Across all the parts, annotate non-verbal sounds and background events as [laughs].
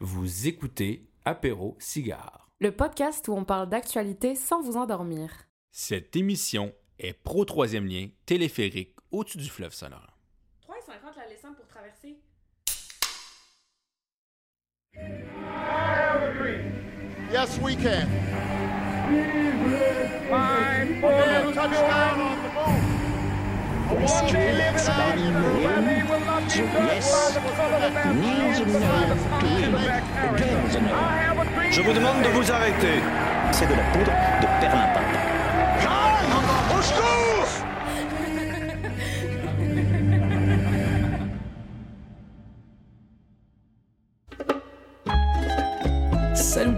Vous écoutez Apéro Cigare. Le podcast où on parle d'actualité sans vous endormir. Cette émission est pro troisième lien téléphérique au-dessus du fleuve Saint-Laurent. 3,50 la laissant pour traverser. Yes, we can. Man, touchdown on the Je vous demande de vous arrêter. C'est de la poudre de perlimpinpin. Au secours!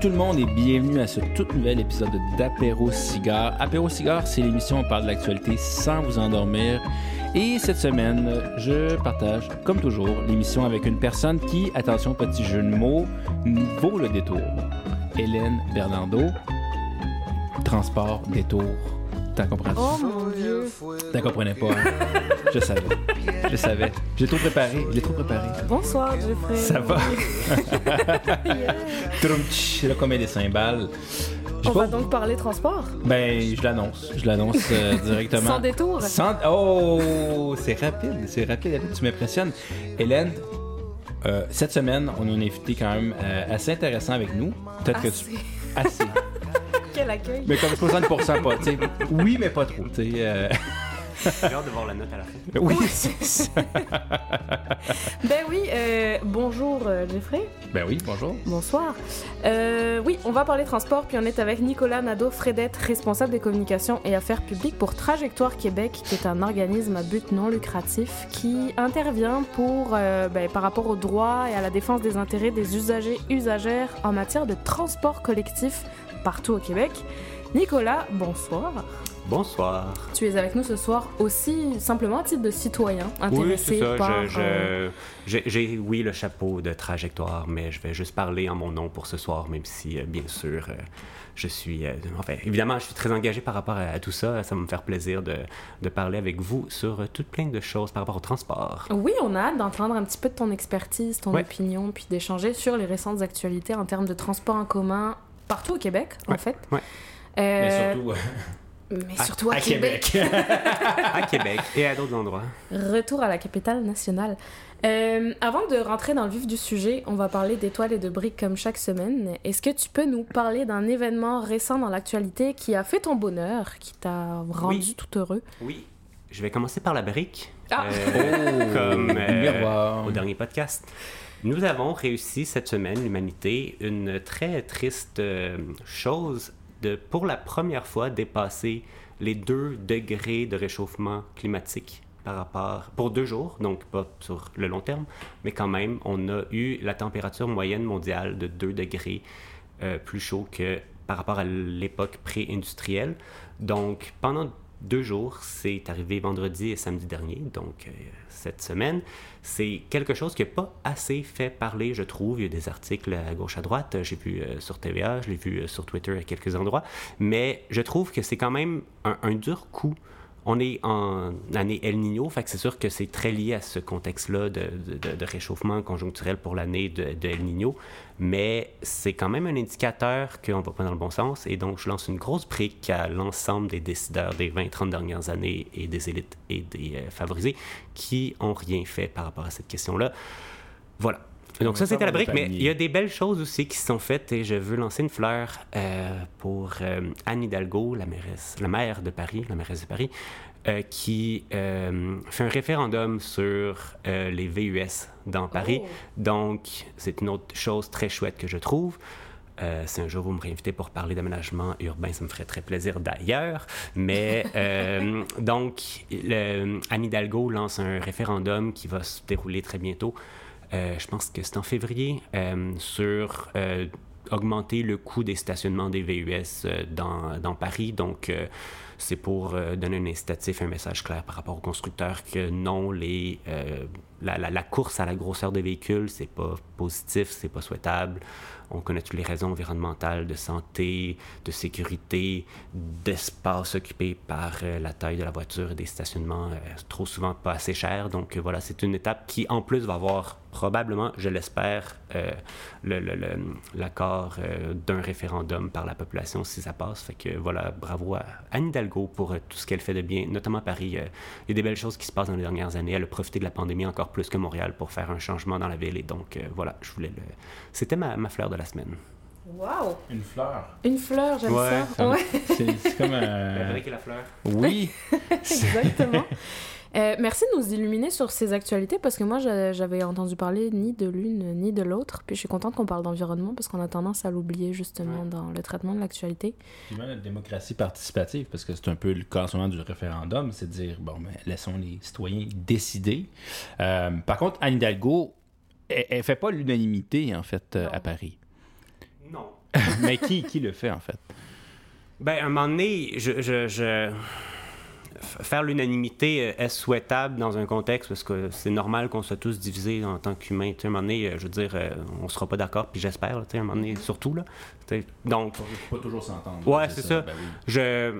Tout le monde et bienvenue à ce tout nouvel épisode d'Apéro Cigare. Apéro Cigare, c'est l'émission où on parle de l'actualité sans vous endormir. Et cette semaine, je partage, comme toujours, l'émission avec une personne qui, attention, petit jeu de mots, vaut le détour. Hélène Bernardo, transport, détour. T'as compris? Oh mon dieu. T'en comprenais pas. hein? Je savais. Je savais. J'ai trop préparé. J'ai trop préparé. Bonsoir Jeffrey. Ça va? [laughs] Trumtch, là, comme des cymbales. On va donc parler transport? Ben, je l'annonce. Je l'annonce euh, [laughs] directement. Sans détour? Sans- Oh, c'est rapide. C'est rapide. Tu m'impressionnes. Hélène, euh, cette semaine, on a un invité quand même euh, assez intéressant avec nous. Peut-être que tu... Assez. [laughs] Quel accueil. Mais comme 60% pas, tu sais. Oui, mais pas trop, tu sais. euh, J'ai hâte de voir la note à la fin. Oui, c'est ça. Ben oui, euh, bonjour euh, Jeffrey. Ben oui, bonjour. Bonsoir. Euh, oui, on va parler transport, puis on est avec Nicolas Nadeau-Fredette, responsable des communications et affaires publiques pour Trajectoire Québec, qui est un organisme à but non lucratif qui intervient pour, euh, ben, par rapport aux droits et à la défense des intérêts des usagers usagères en matière de transport collectif partout au Québec. Nicolas, bonsoir. Bonsoir. Tu es avec nous ce soir aussi simplement à titre de citoyen intéressé ça. par... je- euh, je- j'ai, j'ai, oui, le chapeau de trajectoire, mais je vais juste parler en mon nom pour ce soir, même si, euh, bien sûr, euh, je suis. euh, enfin, évidemment, je suis très engagé par rapport à, à tout ça. Ça va me faire plaisir de, de parler avec vous sur euh, toutes plein de choses par rapport au transport. Oui, on a hâte d'entendre un petit peu de ton expertise, ton Ouais. opinion, puis d'échanger sur les récentes actualités en termes de transport en commun partout au Québec, en fait. ouais. Euh, Mais surtout, mais À- surtout à, à Québec. [laughs] à Québec et à d'autres endroits. Retour à la capitale nationale. Euh, avant de rentrer dans le vif du sujet, on va parler d'étoiles et de briques comme chaque semaine. Est-ce que tu peux nous parler d'un événement récent dans l'actualité qui a fait ton bonheur, qui t'a rendu Oui. tout heureux? Oui. Je vais commencer par la brique. Ah. Euh, comme euh, au dernier podcast. Nous avons réussi cette semaine, l'humanité, une très triste euh, chose de, pour la première fois, dépasser les 2 degrés de réchauffement climatique par rapport, pour deux jours, donc pas sur le long terme, mais quand même, on a eu la température moyenne mondiale de 2 degrés euh, plus chaud que par rapport à l'époque pré-industrielle. Donc, pendant deux jours, c'est arrivé vendredi et samedi dernier, donc euh, cette semaine. C'est quelque chose qui n'a pas assez fait parler, je trouve. Il y a des articles à gauche, à droite. J'ai vu euh, sur TVA, je l'ai vu euh, sur Twitter à quelques endroits. Mais je trouve que c'est quand même un dur coup. On est en année El Niño, fait que c'est sûr que c'est très lié à ce contexte-là de, réchauffement conjoncturel pour l'année de, de El Niño, mais c'est quand même un indicateur qu'on va pas dans le bon sens, et donc je lance une grosse brique à l'ensemble des décideurs des 20-30 dernières années et des élites et des euh, favorisés qui ont rien fait par rapport à cette question-là. Voilà. Donc ça, c'était la brique, mais il y a des belles choses aussi qui se sont faites et je veux lancer une fleur euh, pour euh, Anne Hidalgo, la mairesse, la maire de Paris, la mairesse de Paris, euh, qui euh, fait un référendum sur euh, les VUS dans Paris. Oh. Donc, c'est une autre chose très chouette que je trouve. Euh, si un jour vous me réinvitez pour parler d'aménagement urbain, ça me ferait très plaisir d'ailleurs. Mais euh, [laughs] donc, le- Anne Hidalgo lance un référendum qui va se dérouler très bientôt. Euh, je pense que c'est en février euh, sur euh, augmenter le coût des stationnements des VUS dans, dans Paris. Donc, c'est pour donner un incitatif, un message clair par rapport aux constructeurs que non, les, la, la- la course à la grosseur des véhicules, c'est pas positif, c'est pas souhaitable. On connaît toutes les raisons environnementales, de santé, de sécurité, d'espace occupé par la taille de la voiture et des stationnements trop souvent pas assez chers. Donc voilà, c'est une étape qui en plus va avoir probablement, je l'espère, euh, le- le- le- l'accord euh, d'un référendum par la population si ça passe. Fait que voilà, bravo à Anne Hidalgo pour euh, tout ce qu'elle fait de bien, notamment à Paris. Euh, Il y a des belles choses qui se passent dans les dernières années. Elle a profité de la pandémie encore plus que Montréal pour faire un changement dans la ville. Et donc euh, voilà, je voulais le... C'était ma, ma fleur de la semaine. Waouh! Une fleur. Une fleur, j'aime Ouais, ça. Ouais, C'est comme un. la fleur. Oui. [laughs] exactement. [laughs] Euh, merci de nous illuminer sur ces actualités parce que moi, j'a- j'avais entendu parler ni de l'une ni de l'autre. Puis je suis contente qu'on parle d'environnement parce qu'on a tendance à l'oublier justement Ouais. dans le traitement de l'actualité. La démocratie participative, parce que c'est un peu le cas en ce moment du référendum, c'est de dire, bon, ben, laissons les citoyens décider. Euh, par contre, Anne Hidalgo, elle, elle fait pas l'unanimité, en fait, euh, Non. à Paris. Non. [laughs] Mais qui, qui le fait, en fait? Ben, à un moment donné, je, je- faire l'unanimité euh, est souhaitable dans un contexte parce que c'est normal qu'on soit tous divisés en tant qu'humains. Tu sais, À un moment donné, euh, je veux dire, euh, on sera pas d'accord, puis j'espère, tu sais, à un moment donné, surtout. Là. Tu sais, Donc, Pas toujours s'entendre. Ouais, c'est ça. Ben oui. je.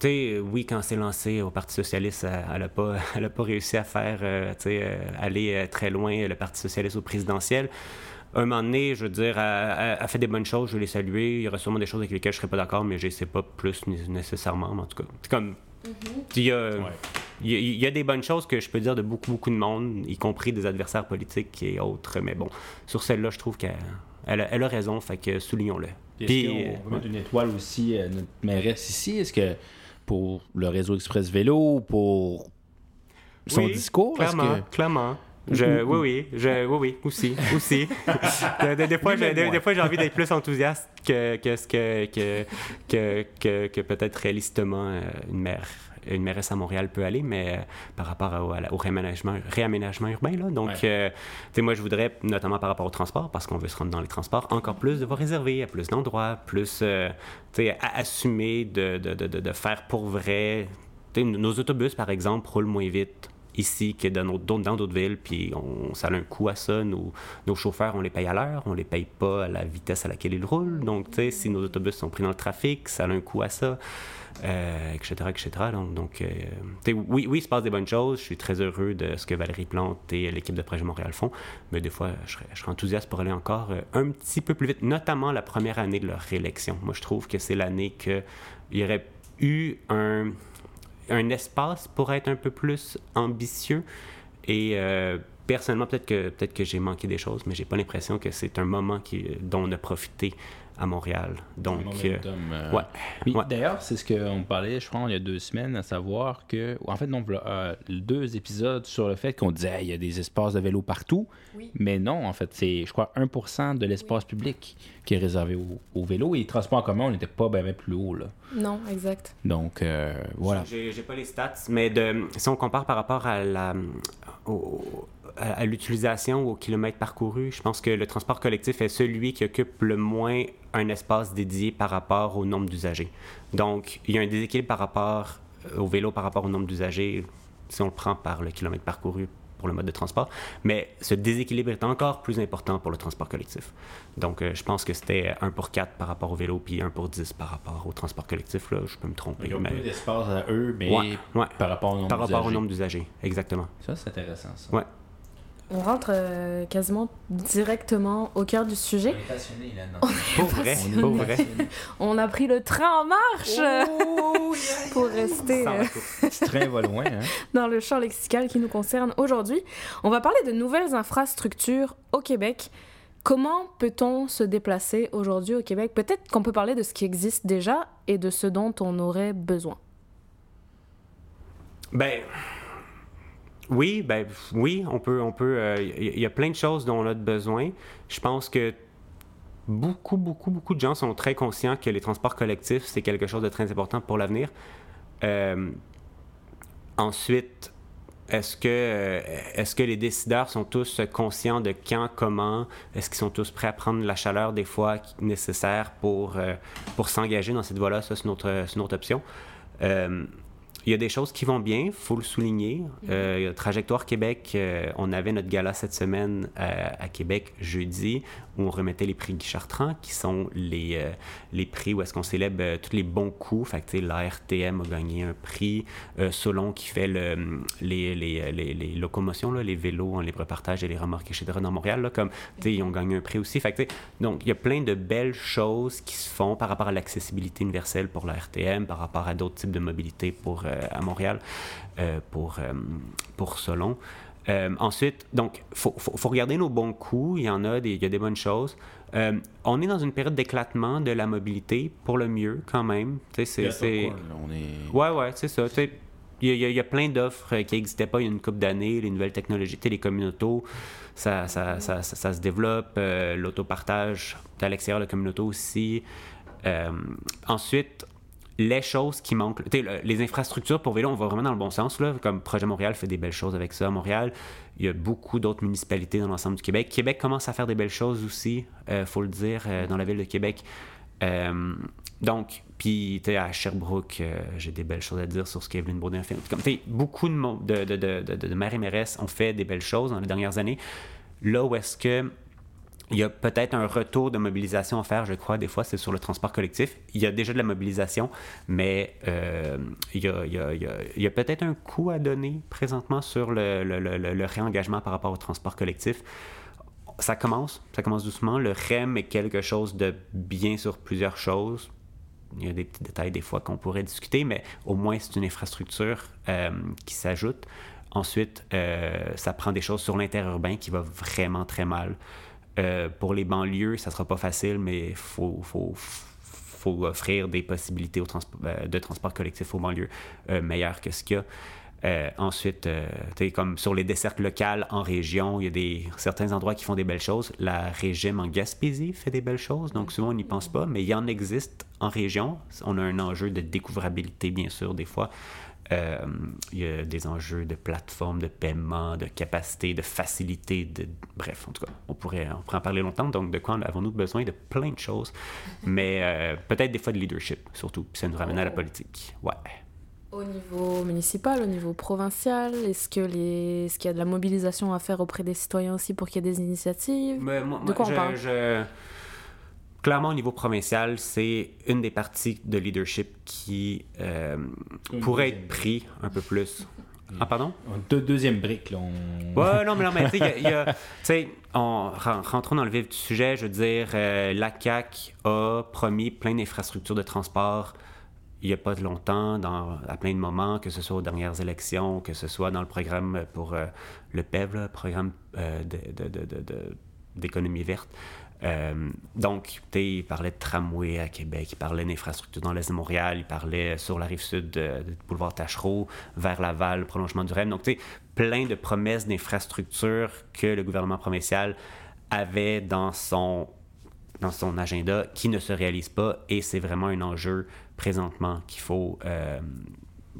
Tu sais, oui, quand c'est lancé au Parti socialiste, elle- n'a pas, [laughs] elle a pas réussi à faire, euh, tu sais, aller très loin, le Parti socialiste au présidentiel. Un moment donné, je veux dire, elle fait des bonnes choses, je vais les saluer. Il y aura sûrement des choses avec lesquelles je ne serais pas d'accord, mais je ne sais pas plus né- nécessairement. Mais en tout cas, c'est comme. Il y, a, Ouais. il, y a, il y a des bonnes choses que je peux dire de beaucoup, beaucoup de monde, y compris des adversaires politiques et autres. Mais bon, sur celle-là, je trouve qu'elle elle a, elle a raison, fait que soulignons-le. Puis est-ce euh, mettre une étoile aussi à notre mairesse ici? Est-ce que pour le réseau Express Vélo, pour son Oui, discours? Clairement, que- clairement. Je, oui, oui, je, oui, oui, aussi, aussi. [laughs] des, des- des fois, j'ai- envie d'être plus enthousiaste que, que ce que, que, que, peut-être réalistement euh, une maire une mairesse à Montréal peut aller, mais euh, par rapport au, à la- au réaménagement, réaménagement urbain, là. Donc, Ouais. euh, tu sais, moi, je voudrais, notamment par rapport au transport, parce qu'on veut se rendre dans les transports, encore plus de voies réservées, à plus d'endroits, plus, euh, tu sais, assumer de, de, de, de, de faire pour vrai. Nos autobus, par exemple, roulent moins vite ici que dans d'autres villes, puis on, ça a un coût à ça. Nos, chauffeurs, on les paye à l'heure, on les paye pas à la vitesse à laquelle ils roulent. Donc, tu sais, si nos autobus sont pris dans le trafic, ça a un coût à ça, euh, etc., etc. Donc, donc euh, oui, oui, il se passe des bonnes choses. Je suis très heureux de ce que Valérie Plante et l'équipe de Projet Montréal font, mais des fois, je serais, je serais enthousiaste pour aller encore euh, un petit peu plus vite, notamment la première année de leur réélection. Moi, je trouve que c'est l'année qu'il y aurait eu un un espace pour être un peu plus ambitieux. Et euh, personnellement, peut-être que, peut que j'ai manqué des choses, mais j'ai pas l'impression que c'est un moment qui, dont on a profité à Montréal. Donc, euh, Momentum, euh, ouais. Puis, Ouais. D'ailleurs, c'est ce qu'on parlait, je crois, il y a deux semaines, à savoir que, en fait, non, euh, deux épisodes sur le fait qu'on disait Hey, il y a des espaces de vélo partout. Oui. Mais non, en fait, c'est, je crois, 1% de l'espace public qui est réservé au, au vélo. Et les transports en commun, on n'était pas bien plus haut. Là. Non, exact. Donc, euh, voilà. J'ai j'ai pas les stats, mais de, si on compare par rapport à la au- à, à l'utilisation ou au kilomètre parcouru, je pense que le transport collectif est celui qui occupe le moins un espace dédié par rapport au nombre d'usagers. Donc, il y a un déséquilibre par rapport euh, au vélo par rapport au nombre d'usagers si on le prend par le kilomètre parcouru pour le mode de transport. Mais ce déséquilibre est encore plus important pour le transport collectif. Donc, euh, je pense que c'était 1 pour 4 par rapport au vélo, puis 1 pour 10 par rapport au transport collectif. Là, je peux me tromper. Ils ont mais- peu d'espace à eux, mais Ouais, ouais. par rapport au nombre Par rapport au d'usagers. nombre d'usagers, exactement. Ça, c'est intéressant, ça. Ouais. On rentre euh, quasiment directement au cœur du sujet. est passionné là-dedans. [laughs] Pour vrai, On vrai. passionné. [laughs] On a pris le train en marche Oh, pour rester euh. Ce train va loin, hein? [laughs] dans le champ lexical qui nous concerne aujourd'hui. On va parler de nouvelles infrastructures au Québec. Comment peut-on se déplacer aujourd'hui au Québec? Peut-être qu'on peut parler de ce qui existe déjà et de ce dont on aurait besoin. Ben, oui, ben, oui, on peut, on peut. euh, Il y, a plein de choses dont on a besoin. Je pense que beaucoup, beaucoup, beaucoup de gens sont très conscients que les transports collectifs, c'est quelque chose de très important pour l'avenir. Euh, ensuite, est-ce que, euh, est-ce que les décideurs sont tous conscients de quand, comment, est-ce qu'ils sont tous prêts à prendre la chaleur des fois nécessaire pour, euh, pour s'engager dans cette voie-là? Ça, c'est autre option. Euh, il y a des choses qui vont bien, faut le souligner. Euh, Trajectoire Québec, euh, on avait notre gala cette semaine euh, à Québec jeudi où on remettait les prix Guy Chartrand, qui sont les, euh, les prix où est-ce qu'on célèbre euh, tous les bons coups. Fait que, l'ARTM a gagné un prix. Euh, Solon qui fait le, les, locomotions, les vélos en libre partage et les remorques, etc. dans Montréal, là, comme, ils ont gagné un prix aussi. Fait donc, il y a plein de belles choses qui se font par rapport à l'accessibilité universelle pour la RTM, par rapport à d'autres types de mobilité pour, à Montréal, pour Solon. Euh, ensuite, donc, il faut, faut, faut regarder nos bons coups. Il y en a des, il y a des bonnes choses. Euh, on est dans une période d'éclatement de la mobilité, pour le mieux, quand même. Tu sais, c'est- est... Ouais, ouais, c'est ça. Tu sais, Il y, a- il y plein d'offres qui n'existaient pas il y a une couple d'années. Les nouvelles technologies, ça, ça, ça, ça- ça se développe. euh, L'autopartage à l'extérieur de la communauté aussi. Euh, ensuite, les choses qui manquent, les infrastructures pour vélo, on va vraiment dans le bon sens. Là, comme Projet Montréal fait des belles choses avec ça Montréal. Il y a beaucoup d'autres municipalités dans l'ensemble du Québec. Québec commence à faire des belles choses aussi, il faut le dire, euh, dans la ville de Québec. Euh, donc, puis, à Sherbrooke, euh, j'ai des belles choses à dire sur ce qu'Evelyne Baudin a fait. Comme, beaucoup de, de, de, de, de maires et mairesses ont fait des belles choses dans les dernières années. Là où est-ce que il y a peut-être un retour de mobilisation à faire, je crois, des fois, c'est sur le transport collectif. Il y a déjà de la mobilisation, mais il y a, peut-être un coup à donner présentement sur le réengagement par rapport au transport collectif. Ça commence, ça commence doucement. Le REM est quelque chose de bien sur plusieurs choses. Il y a des petits détails des fois qu'on pourrait discuter, mais au moins c'est une infrastructure euh, qui s'ajoute. Ensuite, euh, ça prend des choses sur l'interurbain qui va vraiment très mal. Euh, pour les banlieues, ça sera pas facile, mais il faut, offrir des possibilités euh, de transport collectif aux banlieues euh, meilleures que ce qu'il y a. Euh, ensuite, comme sur les dessertes locales en région, il y a des, certains endroits qui font des belles choses. La régime en Gaspésie fait des belles choses, donc souvent on n'y pense pas, mais il y en existe en région. On a un enjeu de découvrabilité, bien sûr, des fois. Euh, il y a des enjeux de plateforme, de paiement, de capacité, de facilité, de... bref, en tout cas, on pourrait, on pourrait en parler longtemps. Donc, de quoi avons-nous besoin? De plein de choses, mais euh, peut-être des fois de leadership, surtout. Puis ça nous ramène à la politique. Ouais. Au niveau municipal, au niveau provincial, est-ce que les... est-ce qu'il y a de la mobilisation à faire auprès des citoyens aussi pour qu'il y ait des initiatives? Mais moi- De quoi on je- parle? je- Clairement, au niveau provincial, c'est une des parties de leadership qui euh, pourrait être pris un peu plus. Ah, pardon? Deux, deuxième brique, là. On... Ouais, non, mais non, mais tu sais, [laughs] rentrons dans le vif du sujet, je veux dire, euh, la CAQ a promis plein d'infrastructures de transport il n'y a pas de longtemps, dans, à plein de moments, que ce soit aux dernières élections, que ce soit dans le programme pour euh, le PEV, là, programme d'économie verte. Euh, donc, il parlait de tramway à Québec, il parlait d'infrastructures dans l'Est de Montréal, il parlait sur la rive sud de, de boulevard Tachereau, vers Laval, prolongement du REM. Donc, tu sais, plein de promesses d'infrastructures que le gouvernement provincial avait dans son dans son agenda qui ne se réalise pas et c'est vraiment un enjeu présentement qu'il faut euh,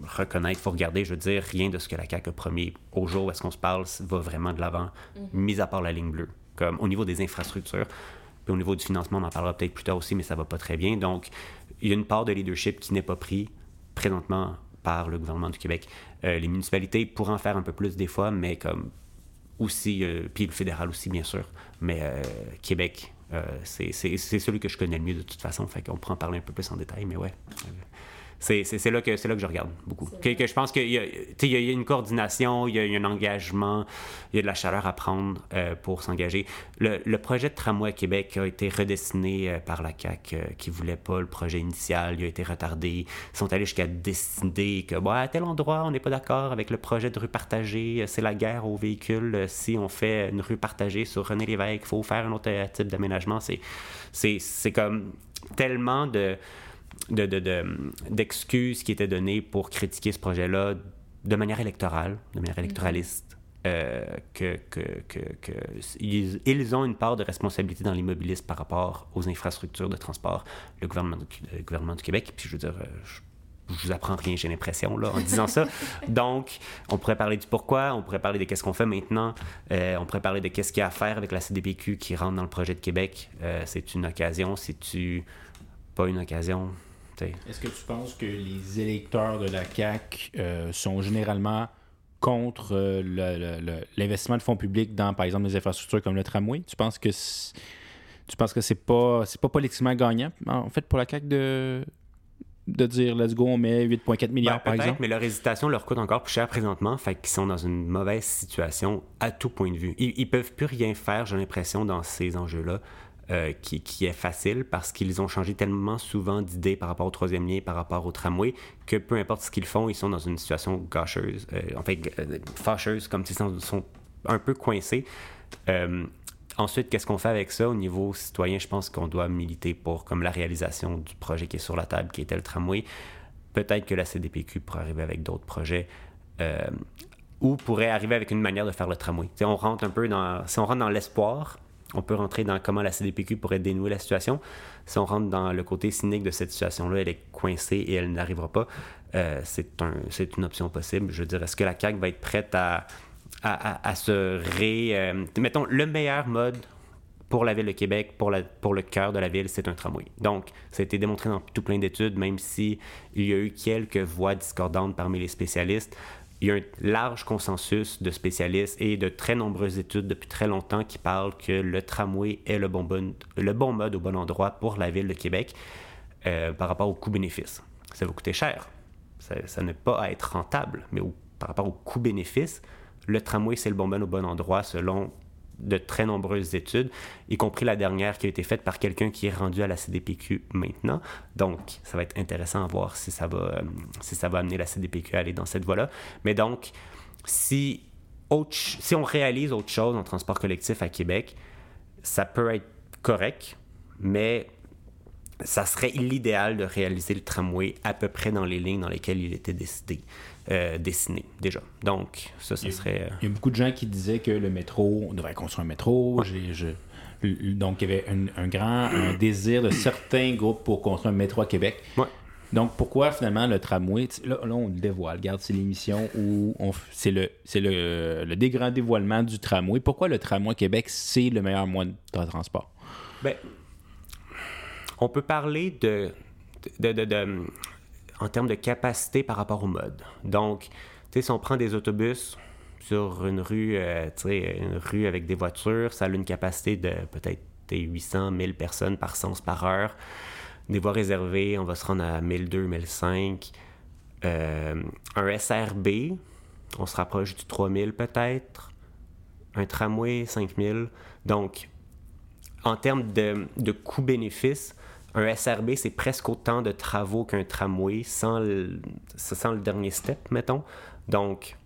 reconnaître, il faut regarder, je veux dire, rien de ce que la CAQ a promis au jour où est-ce qu'on se parle va vraiment de l'avant, mis à part la ligne bleue, comme au niveau des infrastructures. Puis au niveau du financement, on en parlera peut-être plus tard aussi, mais ça va pas très bien. Donc, il y a une part de leadership qui n'est pas pris présentement par le gouvernement du Québec. Euh, les municipalités pourraient en faire un peu plus des fois, mais comme aussi, euh, puis le fédéral aussi, bien sûr. Mais euh, Québec, c'est celui que je connais le mieux de toute façon. Fait qu'on pourra en parler un peu plus en détail, mais ouais. Euh, C'est c'est- c'est là, que- c'est là que je regarde beaucoup. Que, que je pense qu'il y, a- il y une coordination, il y a, il y a un engagement, il y a de la chaleur à prendre euh, pour s'engager. Le, le projet de tramway à Québec a été redessiné euh, par la CAQ euh, qui voulait pas le projet initial. Il a été retardé. Ils sont allés jusqu'à décider que bah, à tel endroit, on n'est pas d'accord avec le projet de rue partagée. C'est la guerre aux véhicules. Euh, Si on fait une rue partagée sur René Lévesque, il faut faire un autre euh, type d'aménagement. C'est- C'est c'est comme tellement de de- de- de- d'excuses qui étaient données pour critiquer ce projet-là de manière électorale, de manière électoraliste, euh, que, que, que, que ils, ils ont une part de responsabilité dans l'immobilisme par rapport aux infrastructures de transport, le gouvernement, du- le gouvernement du Québec. Puis je veux dire, euh, je, je vous apprends rien, j'ai l'impression, là, en disant ça. [laughs] Donc, on pourrait parler du pourquoi, on pourrait parler de qu'est-ce qu'on fait maintenant, euh, on pourrait parler de qu'est-ce qu'il y a à faire avec la CDPQ qui rentre dans le projet de Québec. Euh, c'est une occasion, c'est-tu pas une occasion? T'sais. Est-ce que tu penses que les électeurs de la CAQ euh, sont généralement contre euh, le- le- le- l'investissement de fonds publics dans, par exemple, des infrastructures comme le tramway? Tu penses que c'est- tu penses que c'est pas c'est pas politiquement gagnant, en fait, pour la CAQ de, de dire let's go, on met 8,4 milliards, Ben, par peut-être, exemple? mais leur hésitation leur coûte encore plus cher présentement, fait qu'ils sont dans une mauvaise situation à tout point de vue. Ils, ils peuvent plus rien faire, j'ai l'impression, dans ces enjeux-là, euh, qui, est facile parce qu'ils ont changé tellement souvent d'idées par rapport au troisième lien, par rapport au tramway, que peu importe ce qu'ils font, ils sont dans une situation gâcheuse, euh, en euh, fâcheuse, comme s'ils sont, sont un peu coincés. Euh, Ensuite, qu'est-ce qu'on fait avec ça? Au niveau citoyen? Je pense qu'on doit militer pour comme la réalisation du projet qui est sur la table, qui était le tramway. Peut-être que la CDPQ pourrait arriver avec d'autres projets ou pourrait arriver avec une manière de faire le tramway. Tu sais, on rentre un peu dans, si on rentre dans l'espoir, on peut rentrer dans comment la CDPQ pourrait dénouer la situation. Si on rentre dans le côté cynique de cette situation-là, elle est coincée et elle n'arrivera pas. euh, c'est un, c'est une option possible. Je veux dire, est-ce que la CAQ va être prête à, se ré... euh, mettons, le meilleur mode pour la ville de Québec, pour, le cœur de la ville, c'est un tramway. Donc, ça a été démontré dans tout plein d'études, même si il y a eu quelques voix discordantes parmi les spécialistes. Il y a un large consensus de spécialistes et de très nombreuses études depuis très longtemps qui parlent que le tramway est le bon, mode au bon endroit pour la ville de Québec euh, par rapport au coût-bénéfice. Ça va coûter cher. Ça, ça n'est pas à être rentable, mais par rapport au coût-bénéfice, le tramway, c'est le bon mode au bon endroit selon de très nombreuses études, y compris la dernière qui a été faite par quelqu'un qui est rendu à la CDPQ maintenant. Donc, ça va être intéressant à voir si ça va, euh, si ça va amener la CDPQ à aller dans cette voie-là. Mais donc, si, autre si on réalise autre chose en transport collectif à Québec, ça peut être correct, mais ça serait l'idéal de réaliser le tramway à peu près dans les lignes dans lesquelles il était décidé, euh, dessiné déjà. Donc, ça, ça serait... euh, Il y a beaucoup de gens qui disaient que le métro, on devrait construire un métro. J'ai- je- l- donc, il y avait un, un grand un [clears throat] désir de certains groupes pour construire un métro à Québec. Ouais. Donc, pourquoi finalement le tramway? Là, là, on le dévoile. Regarde, c'est l'émission où on c'est le, c'est le, le dégrand dévoilement du tramway. Pourquoi le tramway à Québec, c'est le meilleur moyen de transport? Ben, on peut parler de, de, de- de- en termes de capacité par rapport au mode. Donc, si on prend des autobus sur une rue, euh, une rue avec des voitures, ça a une capacité de peut-être des 800, 1000 personnes par sens par heure. Des voies réservées, on va se rendre à 1002, 1005. Euh, un SRB, on se rapproche du 3000 peut-être. Un tramway, 5000. Donc, en termes de, de coût-bénéfice, un SRB, c'est presque autant de travaux qu'un tramway sans le, sans le dernier step, mettons. Donc,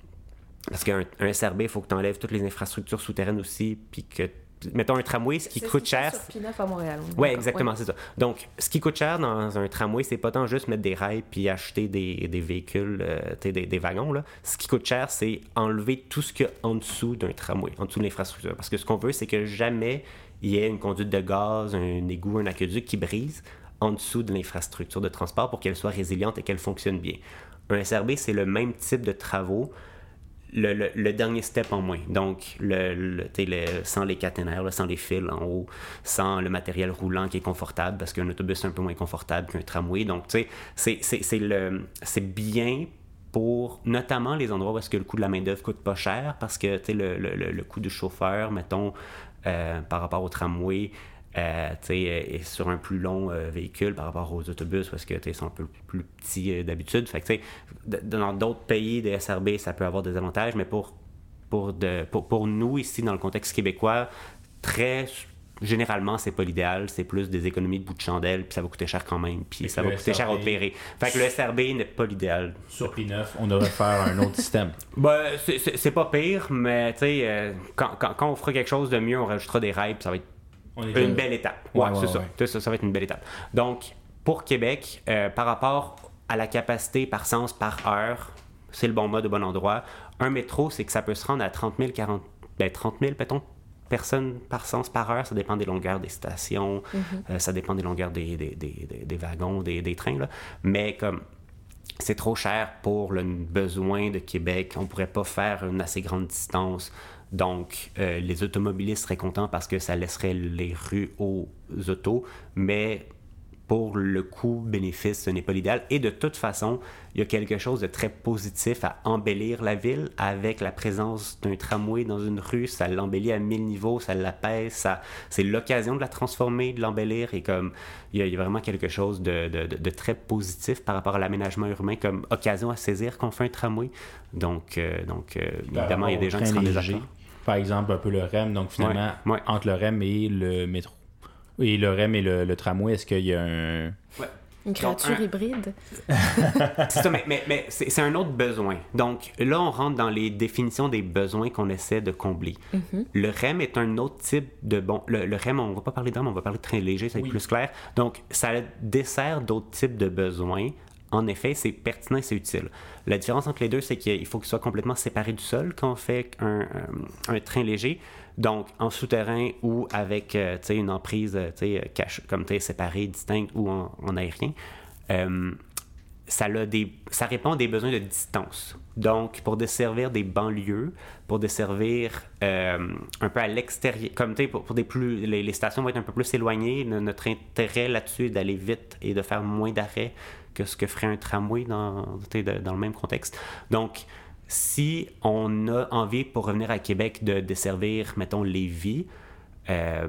parce qu'un un SRB, il faut que tu enlèves toutes les infrastructures souterraines aussi, puis que, mettons, un tramway, ce qui coûte ce cher... fait sur P9 à Montréal. Oui, exactement, ouais. c'est ça. Donc, ce qui coûte cher dans un tramway, c'est pas tant juste mettre des rails puis acheter des, des véhicules, euh, des wagons. Là. Ce qui coûte cher, c'est enlever tout ce qu'il y a en dessous d'un tramway, en dessous de l'infrastructure. Parce que ce qu'on veut, c'est que jamais il y ait une conduite de gaz, un égout, un aqueduc qui brise en dessous de l'infrastructure de transport pour qu'elle soit résiliente et qu'elle fonctionne bien. Un SRB, c'est le même type de travaux, le, dernier step en moins. Donc, le, le- sans les caténaires, sans les fils en haut, sans le matériel roulant qui est confortable, parce qu'un autobus est un peu moins confortable qu'un tramway. Donc, tu sais, c'est bien notamment les endroits où est-ce que le coût de la main-d'œuvre coûte pas cher, parce que le, le- le- coût du chauffeur, mettons, euh, par rapport au tramway, euh, sais, est sur un plus long euh, véhicule par rapport aux autobus parce que ils sont un peu plus petits euh, d'habitude. Fait que, dans d'autres pays des SRB, ça peut avoir des avantages, mais pour, pour, de, pour, pour nous, ici, dans le contexte québécois, très généralement, c'est pas l'idéal. C'est plus des économies de bout de chandelle, puis ça va coûter cher quand même, puis ça va coûter cher à opérer. Fait que le SRB n'est pas l'idéal. Sur P9, on devrait faire un autre système. [laughs] Ben, c'est- pas pire, mais tu sais, euh, quand, quand, quand on fera quelque chose de mieux, on rajoutera des rails, puis ça va être On est une belle étape. Ouais, Ouais, c'est ouais, ça. ça. Ça va être une belle étape. Donc, pour Québec, euh, par rapport à la capacité par sens par heure, c'est le bon mode au bon endroit. Un métro, c'est que ça peut se rendre à 30 000, 40, ben, 30 000, mettons, personnes par sens par heure. Ça dépend des longueurs des stations, euh, ça dépend des longueurs des, des, des, des- wagons, des, des trains. Là. Mais comme c'est trop cher pour le besoin de Québec. On pourrait pas faire une assez grande distance. Donc, euh, les automobilistes seraient contents parce que ça laisserait les rues aux autos, mais pour le coût-bénéfice, ce n'est pas l'idéal. Et de toute façon, il y a quelque chose de très positif à embellir la ville avec la présence d'un tramway dans une rue. Ça l'embellit à mille niveaux, ça l'apaise, ça, c'est l'occasion de la transformer, de l'embellir. Et comme il y, a, il y a vraiment quelque chose de, de- de- de très positif par rapport à l'aménagement urbain comme occasion à saisir qu'on fait un tramway. Donc, euh, donc euh, évidemment, il y a des gens qui léger. désaccords. Par exemple, un peu le REM. Donc, finalement, Ouais, ouais. entre le REM et le métro. Et le REM et le, le tramway, est-ce qu'il y a un. Une créature un- hybride. [laughs] C'est ça, mais, mais, mais c'est c'est un autre besoin. Donc là, on rentre dans les définitions des besoins qu'on essaie de combler. Le REM est un autre type de... Bon, le, le REM, on va pas parler de REM, on va parler de train léger, ça va être Oui. plus clair. Donc, ça dessert d'autres types de besoins. En effet, c'est pertinent et c'est utile. La différence entre les deux, c'est qu'il faut qu'il soit complètement séparé du sol quand on fait un, un- un train léger. Donc, en souterrain ou avec euh, une emprise euh, sais, cache, comme séparée, distincte ou en, en aérien. Euh, ça, a des, ça répond à des besoins de distance. Donc, pour desservir des banlieues, pour desservir euh, un peu à l'extérieur, comme pour, pour des plus, les, stations vont être un peu plus éloignées. No- Notre intérêt là-dessus est d'aller vite et de faire moins d'arrêts que ce que ferait un tramway dans, dans le même contexte. Donc, si on a envie, pour revenir à Québec, de desservir, mettons, Lévis, euh,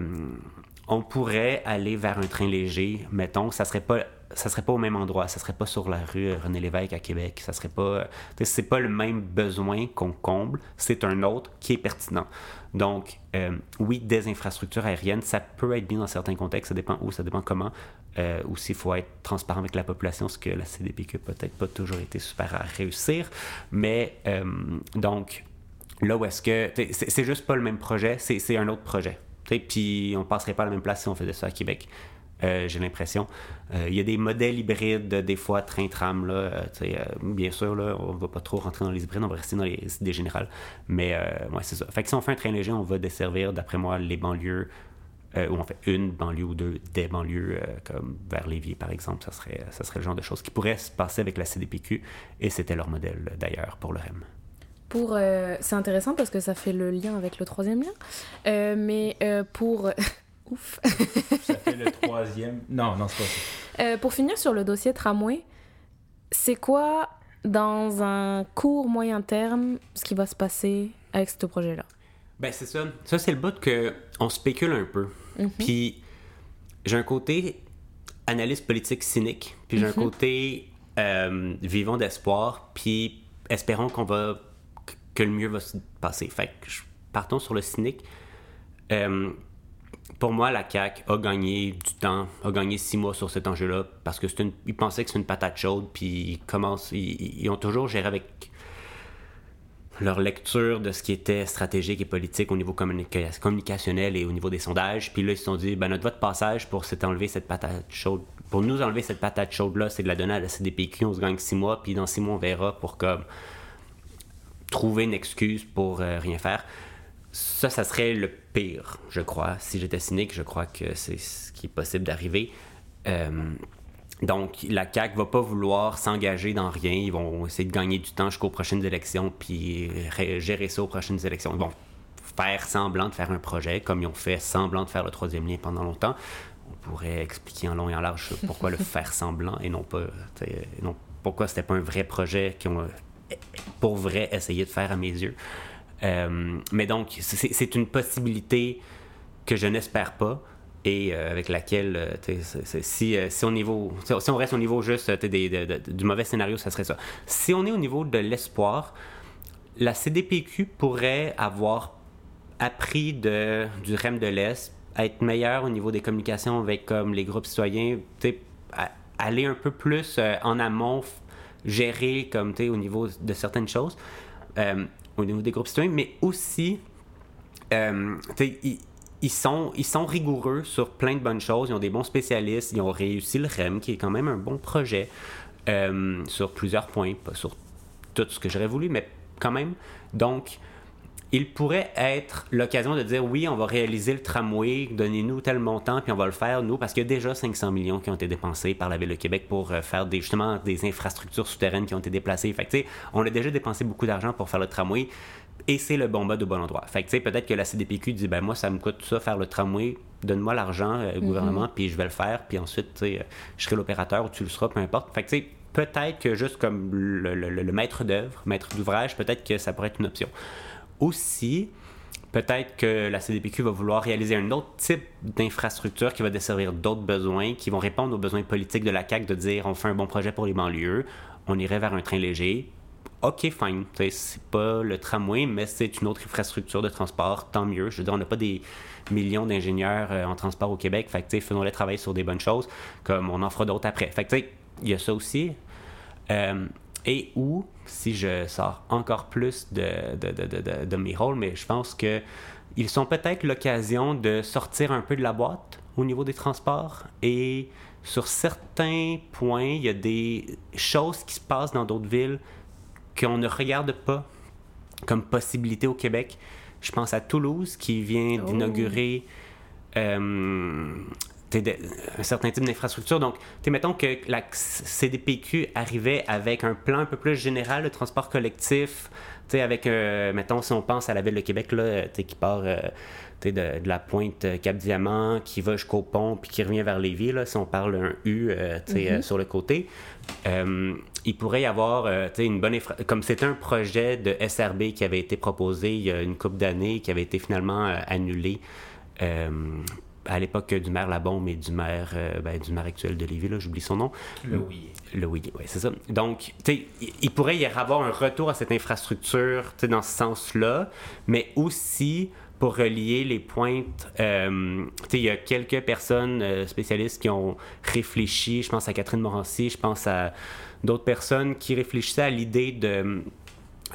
on pourrait aller vers un train léger, mettons, ça serait pas ça serait pas au même endroit, ça serait pas sur la rue René Lévesque à Québec, ça serait pas sais, c'est pas le même besoin qu'on comble, c'est un autre qui est pertinent. Donc euh, oui, des infrastructures aériennes, ça peut être bien dans certains contextes, ça dépend où, ça dépend comment. Euh, aussi, il faut être transparent avec la population, ce que la CDPQ peut-être pas toujours été super à réussir. Mais euh, donc, là où est-ce que. C'est juste pas le même projet, c'est un autre projet. Puis on passerait pas à la même place si on faisait ça à Québec. Euh, J'ai l'impression. Euh, Il y a des modèles hybrides, des fois train-tram. Là, euh, euh, bien sûr, là, on va pas trop rentrer dans les hybrides, on va rester dans les idées générales. Mais euh, ouais, c'est ça. Fait que si on fait un train léger, on va desservir, d'après moi, les banlieues. euh, ou on fait une banlieue ou deux des banlieues, euh, comme vers Lévis, par exemple, ça serait, ça serait le genre de choses qui pourraient se passer avec la CDPQ, et c'était leur modèle, euh, d'ailleurs, pour le REM. Pour, euh, c'est intéressant parce que ça fait le lien avec le troisième lien. Euh, mais euh, pour, [laughs] ouf. Ça fait le troisième. [laughs] Non, non, c'est pas ça. Euh, pour finir sur le dossier tramway, c'est quoi dans un court moyen terme ce qui va se passer avec ce projet-là? Ben, c'est ça. Ça, c'est le bout que on spécule un peu. Puis, j'ai un côté analyse politique cynique, puis j'ai un côté euh, vivant d'espoir, puis espérons qu'on va que le mieux va se passer. Fait que partons sur le cynique. Euh, pour moi, la CAQ a gagné du temps, a gagné six mois sur cet enjeu-là, parce que une, ils pensaient que c'est une patate chaude, puis ils commencent, ils, ont toujours géré avec leur lecture de ce qui était stratégique et politique au niveau communica- communicationnel et au niveau des sondages. Puis là, ils se sont dit, ben, notre vote passage pour cette patate chaude, pour nous enlever cette patate chaude-là, c'est de la donner à la CDPQ, on se gagne six mois, puis dans six mois, on verra pour comme trouver une excuse pour euh, rien faire. Ça, ça serait le pire, je crois. Si j'étais cynique, je crois que c'est ce qui est possible d'arriver. Euh, donc, la CAQ va pas vouloir s'engager dans rien. Ils vont essayer de gagner du temps jusqu'aux prochaines élections, puis gérer ça aux prochaines élections. Ils vont faire semblant de faire un projet, comme ils ont fait semblant de faire le troisième lien pendant longtemps. On pourrait expliquer en long et en large pourquoi le faire semblant et non pas, et non pourquoi c'était pas un vrai projet qu'ils ont pour vrai essayé de faire à mes yeux. Euh, mais donc, c'est une possibilité que je n'espère pas et euh, avec laquelle, si, on reste au niveau juste du mauvais scénario, ça serait ça. Si on est au niveau de l'espoir, la CDPQ pourrait avoir appris du REM de l'Est, être meilleur au niveau des communications avec les groupes citoyens, aller un peu plus euh, en amont, gérer comme, au niveau de certaines choses, au niveau des groupes citoyens, mais aussi euh, ils, ils sont, ils sont rigoureux sur plein de bonnes choses. Ils ont des bons spécialistes. Ils ont réussi le REM, qui est quand même un bon projet euh, sur plusieurs points. Pas sur tout ce que j'aurais voulu, mais quand même. Donc, il pourrait être l'occasion de dire oui, on va réaliser le tramway, donnez-nous tel montant, puis on va le faire, nous, parce qu'il y a déjà 500 millions qui ont été dépensés par la Ville de Québec pour euh, faire des, justement des infrastructures souterraines qui ont été déplacées. Fait que, tu sais, on a déjà dépensé beaucoup d'argent pour faire le tramway, et c'est le bon mode au bon endroit. Fait que, tu sais, peut-être que la CDPQ dit, ben moi, ça me coûte ça faire le tramway, donne-moi l'argent, euh, gouvernement, puis je vais le faire, puis ensuite, tu sais, euh, je serai l'opérateur ou tu le seras, peu importe. Fait que, tu sais, peut-être que juste comme le, le- le- le maître d'œuvre, maître d'ouvrage, peut-être que ça pourrait être une option. Aussi, peut-être que la CDPQ va vouloir réaliser un autre type d'infrastructure qui va desservir d'autres besoins, qui vont répondre aux besoins politiques de la CAQ de dire on fait un bon projet pour les banlieues, on irait vers un train léger. OK, fine. C'est pas le tramway, mais c'est une autre infrastructure de transport, tant mieux. Je veux dire, on n'a pas des millions d'ingénieurs euh, en transport au Québec. Fait que, faisons-les travailler sur des bonnes choses, comme on en fera d'autres après. Fait que, il y a ça aussi. Euh, et ou, si je sors encore plus de, de, de, de, de- de mes rôles, mais je pense que ils sont peut-être l'occasion de sortir un peu de la boîte au niveau des transports et sur certains points, il y a des choses qui se passent dans d'autres villes qu'on ne regarde pas comme possibilité au Québec. Je pense à Toulouse qui vient Oh. d'inaugurer euh, un certain type d'infrastructure. Donc, mettons que la CDPQ arrivait avec un plan un peu plus général de transport collectif, avec, euh, mettons, si on pense à la ville de Québec, là, t'sais, qui part euh, de, de la pointe euh, Cap-Diamant, qui va jusqu'au pont, puis qui revient vers Lévis, là, si on parle un U euh, euh, sur le côté, euh, il pourrait y avoir euh, une bonne comme c'était un projet de SRB qui avait été proposé il y a une couple d'années, qui avait été finalement euh, annulé euh, à l'époque du maire Labombe et du maire, euh, ben, du maire actuel de Lévis, là, j'oublie son nom. Le oui. Le oui, oui, c'est ça. Donc, tu sais, il- pourrait y avoir un retour à cette infrastructure, tu sais, dans ce sens-là, mais aussi pour relier les pointes. euh, tu sais, il y a quelques personnes euh, spécialistes qui ont réfléchi, je pense à Catherine Morancy, je pense à d'autres personnes qui réfléchissaient à l'idée de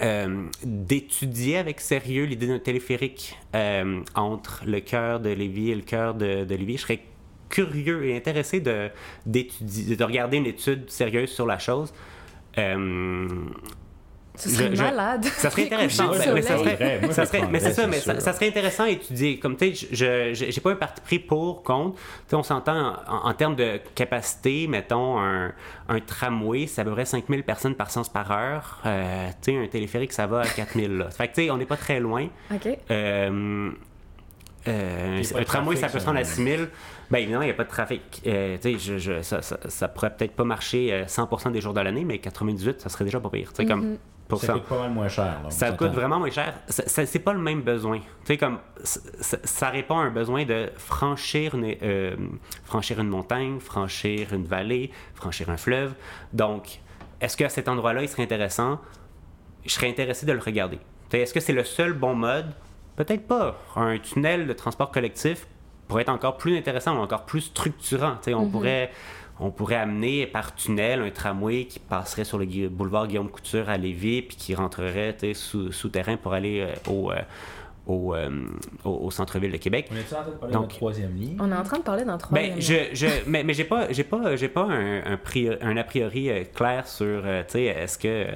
euh, d'étudier avec sérieux l'idée d'un téléphérique euh, entre le cœur de Lévis et le cœur de, de. Je serais curieux et intéressé de, de regarder une étude sérieuse sur la chose. Euh, Ce serait je- je- malade. ça serait [laughs] intéressant. mais- mais ça soleil. serait, Moi, ça je serait- mais prendrais, c'est ça, mais ça, ça serait intéressant à étudier. Comme tu sais, je j'ai pas un parti pris pour contre. Tu sais, on s'entend en, en termes de capacité, mettons un, un tramway, c'est à peu près 5000 personnes par sens par heure. Euh, tu sais, un téléphérique, ça va à 4000. Là. Fait que tu sais, on n'est pas très loin. OK. Euh, euh, un tramway, ça peut se ça. rendre à 6000. Ben évidemment, il n'y a pas de trafic. Euh, tu sais, je, je- ça, ça, ça pourrait peut-être pas marcher euh, 100% des jours de l'année, mais 98, ça serait déjà pas pire. Tu sais, comme pour Ça ça. coûte pas mal moins cher. là, Ça coûte vraiment moins cher. C'est pas le même besoin. Tu sais, comme ça, répond à un besoin de franchir une, euh, franchir une montagne, franchir une vallée, franchir un fleuve. Donc, est-ce qu'à cet endroit-là, il serait intéressant? Je serais intéressé de le regarder. Tu sais, Est-ce que c'est le seul bon mode? Peut-être pas. Un tunnel de transport collectif pourrait être encore plus intéressant ou encore plus structurant. Tu sais, on, pourrait, on pourrait amener par tunnel un tramway qui passerait sur le boulevard Guillaume Couture à Lévis puis qui rentrerait sous, souterrain pour aller euh, au, euh, au, euh, au- au centre-ville de Québec. On est-tu en train de parler Donc- de troisième ligne? On est en train de parler d'un troisième. Ben, je, je, mais, mais j'ai pas, j'ai pas, j'ai pas un, un, pri- un a priori clair sur, euh, tu sais, est-ce que,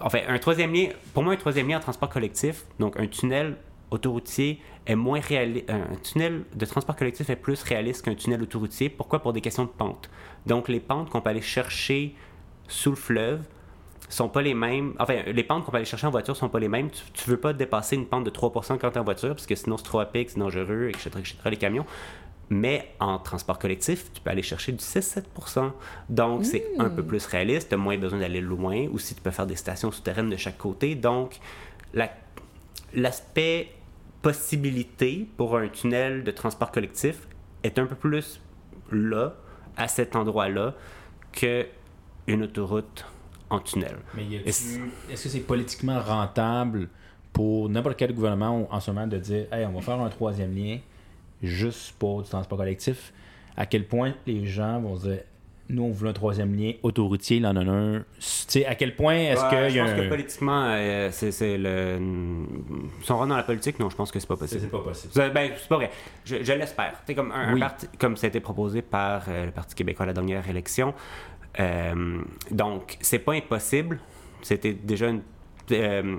enfin, un troisième lien, pour moi, un troisième lien en transport collectif, donc un tunnel autoroutier est moins réaliste, un tunnel de transport collectif est plus réaliste qu'un tunnel autoroutier. Pourquoi? Pour des questions de pente. Donc, les pentes qu'on peut aller chercher sous le fleuve sont pas les mêmes. Enfin, les pentes qu'on peut aller chercher en voiture sont pas les mêmes. Tu, tu veux pas dépasser une pente de 3% quand tu es en voiture, parce que sinon c'est trop à pic, c'est dangereux, etc., etc., les camions. Mais en transport collectif, tu peux aller chercher du 6-7%. Donc, c'est un peu plus réaliste. Tu as moins besoin d'aller loin. Aussi, tu peux faire des stations souterraines de chaque côté. Donc, la- l'aspect possibilité pour un tunnel de transport collectif est un peu plus là, à cet endroit-là, que une autoroute en tunnel. Mais est-ce que c'est politiquement rentable pour n'importe quel gouvernement en ce moment de dire Hey, on va faire un troisième lien juste pour du transport collectif? À quel point les gens vont se dire Nous, on voulait un troisième lien autoroutier, il en a un. Tu sais, à quel point est-ce Ouais, qu'il je y a pense que un. politiquement, euh, c'est c'est le. Si on rentre dans la politique, non, je pense que c'est pas possible. C'est pas possible. C'est- Ben, c'est pas vrai. Je, je l'espère. C'est comme un, un Oui. parti, comme ça a été proposé par euh, le Parti québécois à la dernière élection. Euh, donc, c'est pas impossible. C'était déjà une. euh,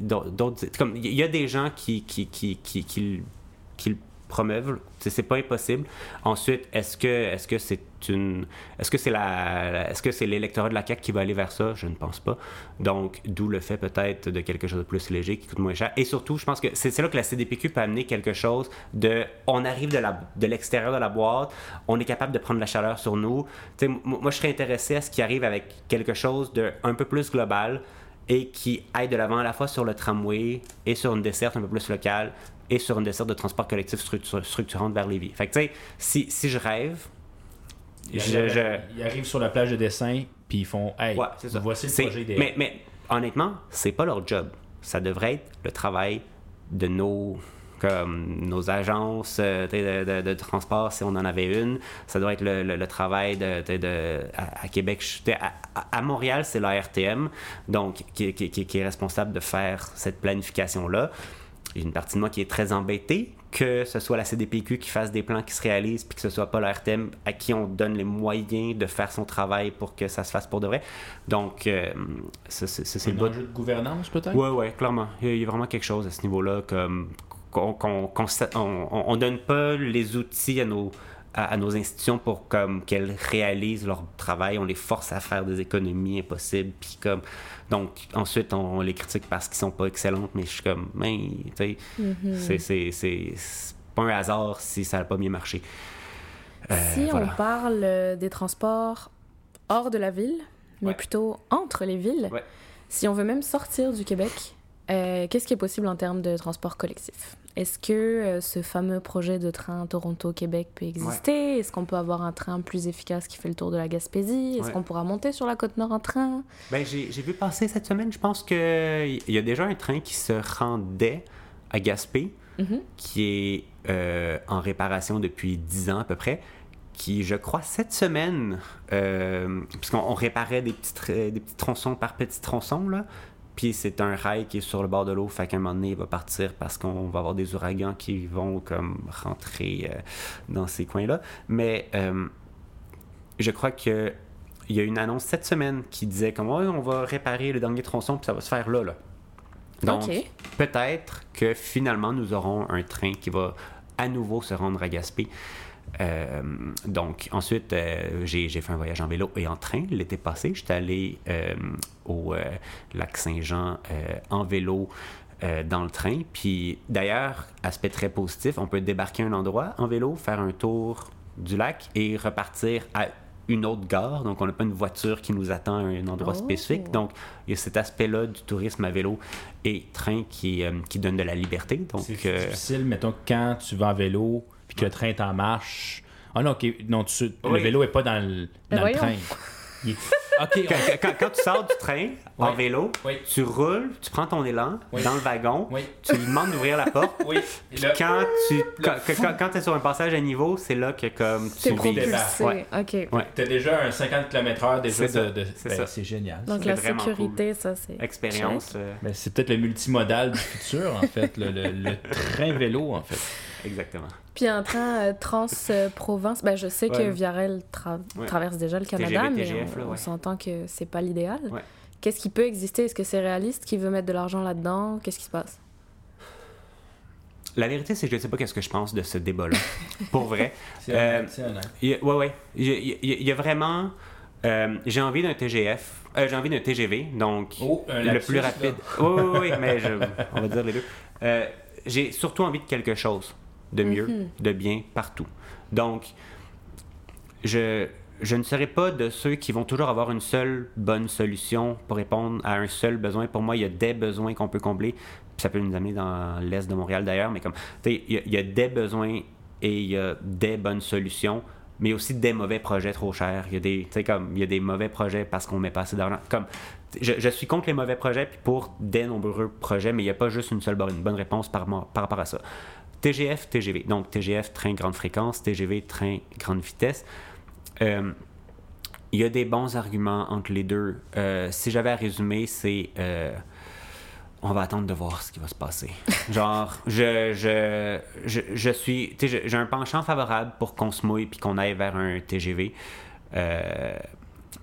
d'autres- comme il y a des gens qui qui, qui, qui, qui, C'est pas impossible. Ensuite, est-ce que c'est une l'électorat de la CAQ qui va aller vers ça? Je ne pense pas. Donc, d'où le fait peut-être de quelque chose de plus léger qui coûte moins cher. Et surtout, je pense que c'est là que la CDPQ peut amener quelque chose de on arrive de l'extérieur de la boîte, on est capable de prendre la chaleur sur nous. Moi, je serais intéressé à ce qui arrive avec quelque chose de un peu plus global et qui aille de l'avant à la fois sur le tramway et sur une desserte un peu plus locale et sur une desserte de transport collectif structu- structurante vers Lévis. Fait que tu sais, si, si je rêve, Ils je, arrivent, je- ils arrivent sur la plage de dessin, puis ils font Hey, Ouais, ça. voici le projet idéal. Mais, mais honnêtement, c'est pas leur job. Ça devrait être le travail de nos comme nos agences euh, de, de- de transport, si on en avait une. Ça doit être le, le- le travail de, de- à, à Québec. À, Montréal, c'est l'ARTM, donc qui, qui- qui- qui est responsable de faire cette planification-là. Il y a une partie de moi qui est très embêtée que ce soit la CDPQ qui fasse des plans qui se réalisent, puis que ce soit pas l'ARTM à qui on donne les moyens de faire son travail pour que ça se fasse pour de vrai. Donc, euh, c'est le enjeu de gouvernance, peut-être? Ouais, ouais, clairement. Il y a- vraiment quelque chose à ce niveau-là, comme qu'on qu'on sa- on, on- on donne pas les outils à nos à, à nos institutions pour comme qu'elles réalisent leur travail, on les force à faire des économies impossibles, puis comme donc ensuite on, les critique parce qu'ils sont pas excellentes, mais je suis comme, mais tu sais, c'est- c'est pas un hasard si ça n'a pas bien marché. Euh, si voilà. on parle euh, des transports hors de la ville, mais Ouais. plutôt entre les villes, Ouais. si on veut même sortir du Québec, euh, qu'est-ce qui est possible en termes de transport collectif? Est-ce que euh, ce fameux projet de train Toronto-Québec peut exister? Est-ce qu'on peut avoir un train plus efficace qui fait le tour de la Gaspésie? Est-ce Ouais. qu'on pourra monter sur la côte nord en train? Ben, j'ai vu passer cette semaine, je pense qu'il y a déjà un train qui se rendait à Gaspé, Mhm. qui est euh, en réparation depuis 10 ans à peu près, qui, je crois, cette semaine, euh, puisqu'on on réparait des petits, des petits tronçons par petits tronçons, là, puis c'est un rail qui est sur le bord de l'eau, fait qu'à un moment donné, il va partir parce qu'on va avoir des ouragans qui vont comme rentrer euh, dans ces coins-là. Mais euh, je crois que il y a une annonce cette semaine qui disait comme on va réparer le dernier tronçon puis ça va se faire là là. Donc peut-être que finalement nous aurons un train qui va à nouveau se rendre à Gaspé. Euh, donc ensuite euh, j'ai fait un voyage en vélo et en train l'été passé. J'étais allé euh, au euh, lac Saint-Jean euh, en vélo euh, dans le train. Puis d'ailleurs, aspect très positif, on peut débarquer à un endroit en vélo, faire un tour du lac et repartir à une autre gare. Donc on n'a pas une voiture qui nous attend à un endroit Oh. spécifique. Donc il y a cet aspect-là du tourisme à vélo et train qui, euh, qui donne de la liberté. Donc C'est euh, difficile, mettons, quand tu vas en vélo, puis que le train est en marche. Ah non, ok, non, tu- le vélo est pas dans le, dans le voyons. train. Il est- [laughs] Ok, quand, quand- quand tu sors du train en vélo, Oui. tu roules, tu prends ton élan Oui. dans le wagon, Oui. tu lui demandes d'ouvrir la porte. oui. Là- Quand tu quand, quand, quand t'es sur un passage à niveau, c'est là que comme tu propulsé. Ouais. Ouais. T'as déjà un 50 km/h déjà C'est ça, de. de- c'est ben. C'est génial. Donc la sécurité, ça, c'est... Expérience. euh, Ben, c'est peut-être le multimodal du futur, en fait. Le, le- le train vélo, en fait. Exactement. Puis un train euh, Trans-Provence, ben, je sais que. Viarel tra- Ouais. traverse déjà le Canada, TGV, mais TGF, on, là, on ouais. s'entend que c'est pas l'idéal. Ouais. Qu'est-ce qui peut exister? Est-ce que c'est réaliste? Qui veut mettre de l'argent là-dedans? Qu'est-ce qui se passe? La vérité, c'est que je ne sais pas qu'est-ce que je pense de ce débat-là. [laughs] Pour vrai. C'est Euh, c'est honnête. Il y a- vraiment. euh, j'ai envie d'un TGF. euh, j'ai envie d'un TGV, donc Oh, un le lapsus, plus rapide. Oui, oui, oui, mais je- on va dire les deux. Euh, j'ai surtout envie de quelque chose de mieux, Mhm. de bien partout. Donc, je, je ne serai pas de ceux qui vont toujours avoir une seule bonne solution pour répondre à un seul besoin. Pour moi, il y a des besoins qu'on peut combler. Ça peut nous amener dans l'est de Montréal d'ailleurs, mais comme, tu sais, il y, a- il y a des besoins et il y a des bonnes solutions, mais aussi des mauvais projets trop chers. Il y a des, tu sais, comme, il y a des mauvais projets parce qu'on met pas assez d'argent. Comme, je, je suis contre les mauvais projets puis pour des nombreux projets, mais il n'y a pas juste une seule bonne, réponse par, par rapport à ça. TGF, TGV. Donc, TGF, train grande fréquence, TGV, train grande vitesse. Euh, il y a des bons arguments entre les deux. Euh, si j'avais à résumer, c'est euh, on va attendre de voir ce qui va se passer. [laughs] Genre, je, je, je, je suis. tu sais, je- J'ai un penchant favorable pour qu'on se mouille puis qu'on aille vers un TGV.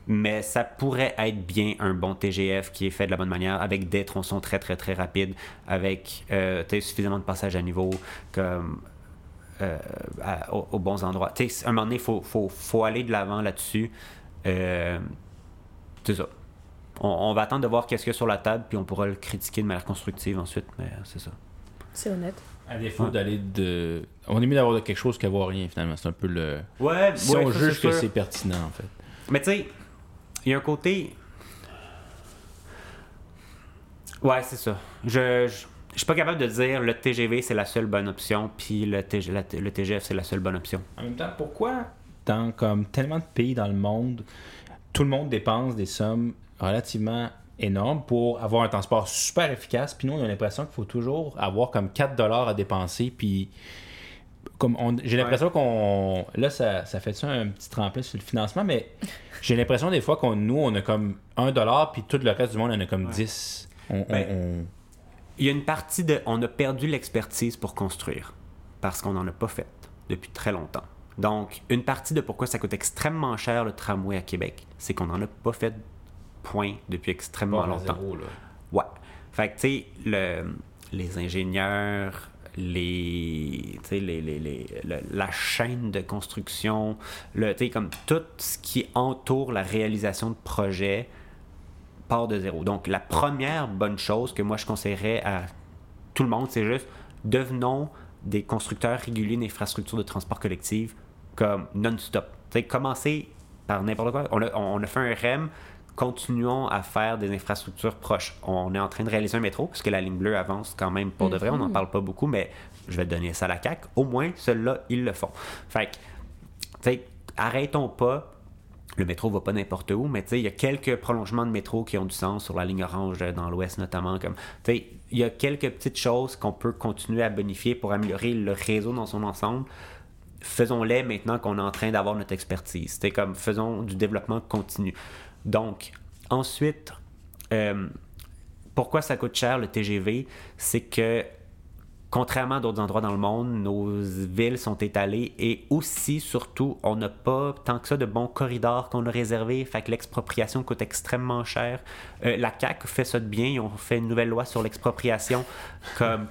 Mais ça pourrait être bien un bon TGF qui est fait de la bonne manière, avec des tronçons très très très rapides, avec euh, suffisamment de passages à niveau, comme euh, à- aux, aux bons endroits. À un moment donné, il faut, faut, faut aller de l'avant là-dessus. Euh, c'est ça. On, on va attendre de voir qu'est-ce qu'il y a sur la table, puis on pourra le critiquer de manière constructive ensuite, mais c'est ça. C'est honnête. À défaut Ouais. d'aller de. On est mieux d'avoir de quelque chose qu'avoir rien, finalement. C'est un peu le. Ouais, Si ouais, on juge que c'est pertinent, en fait. Mais tu sais, il y a un côté. Ouais, c'est ça. Je, je, je suis pas capable de dire le TGV c'est la seule bonne option, puis le, le TGF c'est la seule bonne option. En même temps, pourquoi, dans comme tellement de pays dans le monde, tout le monde dépense des sommes relativement énormes pour avoir un transport super efficace, puis nous, on a l'impression qu'il faut toujours avoir comme 4 dollars à dépenser, puis comme on- j'ai l'impression qu'on là ça, ça fait ça un petit tremplin sur le financement mais j'ai l'impression des fois qu'on nous on a comme 1 dollar puis tout le reste du monde en a comme 10 on, on- Ben, on- Il y a une partie de. On a perdu l'expertise pour construire, parce qu'on n'en a pas fait depuis très longtemps. Donc, une partie de pourquoi ça coûte extrêmement cher le tramway à Québec, c'est qu'on n'en a pas fait point depuis extrêmement Bon, longtemps. zéro, là. Ouais. Fait que, tu sais, le- les ingénieurs, les, les, les- les- le- la chaîne de construction, le, comme tout ce qui entoure la réalisation de projets part de zéro. Donc, la première bonne chose que moi je conseillerais à tout le monde, c'est juste devenons des constructeurs réguliers d'infrastructures de transport collectif comme non-stop. Commencez par n'importe quoi. On a, on a fait un REM, continuons à faire des infrastructures proches. On est en train de réaliser un métro, parce que la ligne bleue avance quand même pour de vrai. On n'en parle pas beaucoup, mais je vais donner ça à la CAQ. Au moins, ceux-là, ils le font. Fait que, arrêtons pas. Le métro va pas n'importe où, mais tu sais, il y a quelques prolongements de métro qui ont du sens sur la ligne orange dans l'ouest notamment. Comme, il y a quelques petites choses qu'on peut continuer à bonifier pour améliorer le réseau dans son ensemble. Faisons-les maintenant qu'on est en train d'avoir notre expertise. C'est comme faisons du développement continu. Donc, ensuite, euh, pourquoi ça coûte cher le TGV, c'est que contrairement à d'autres endroits dans le monde, nos villes sont étalées et aussi, surtout, on n'a pas tant que ça de bons corridors qu'on a réservés. Fait que l'expropriation coûte extrêmement cher. Euh, la CAQ fait ça de bien. Ils ont fait une nouvelle loi sur l'expropriation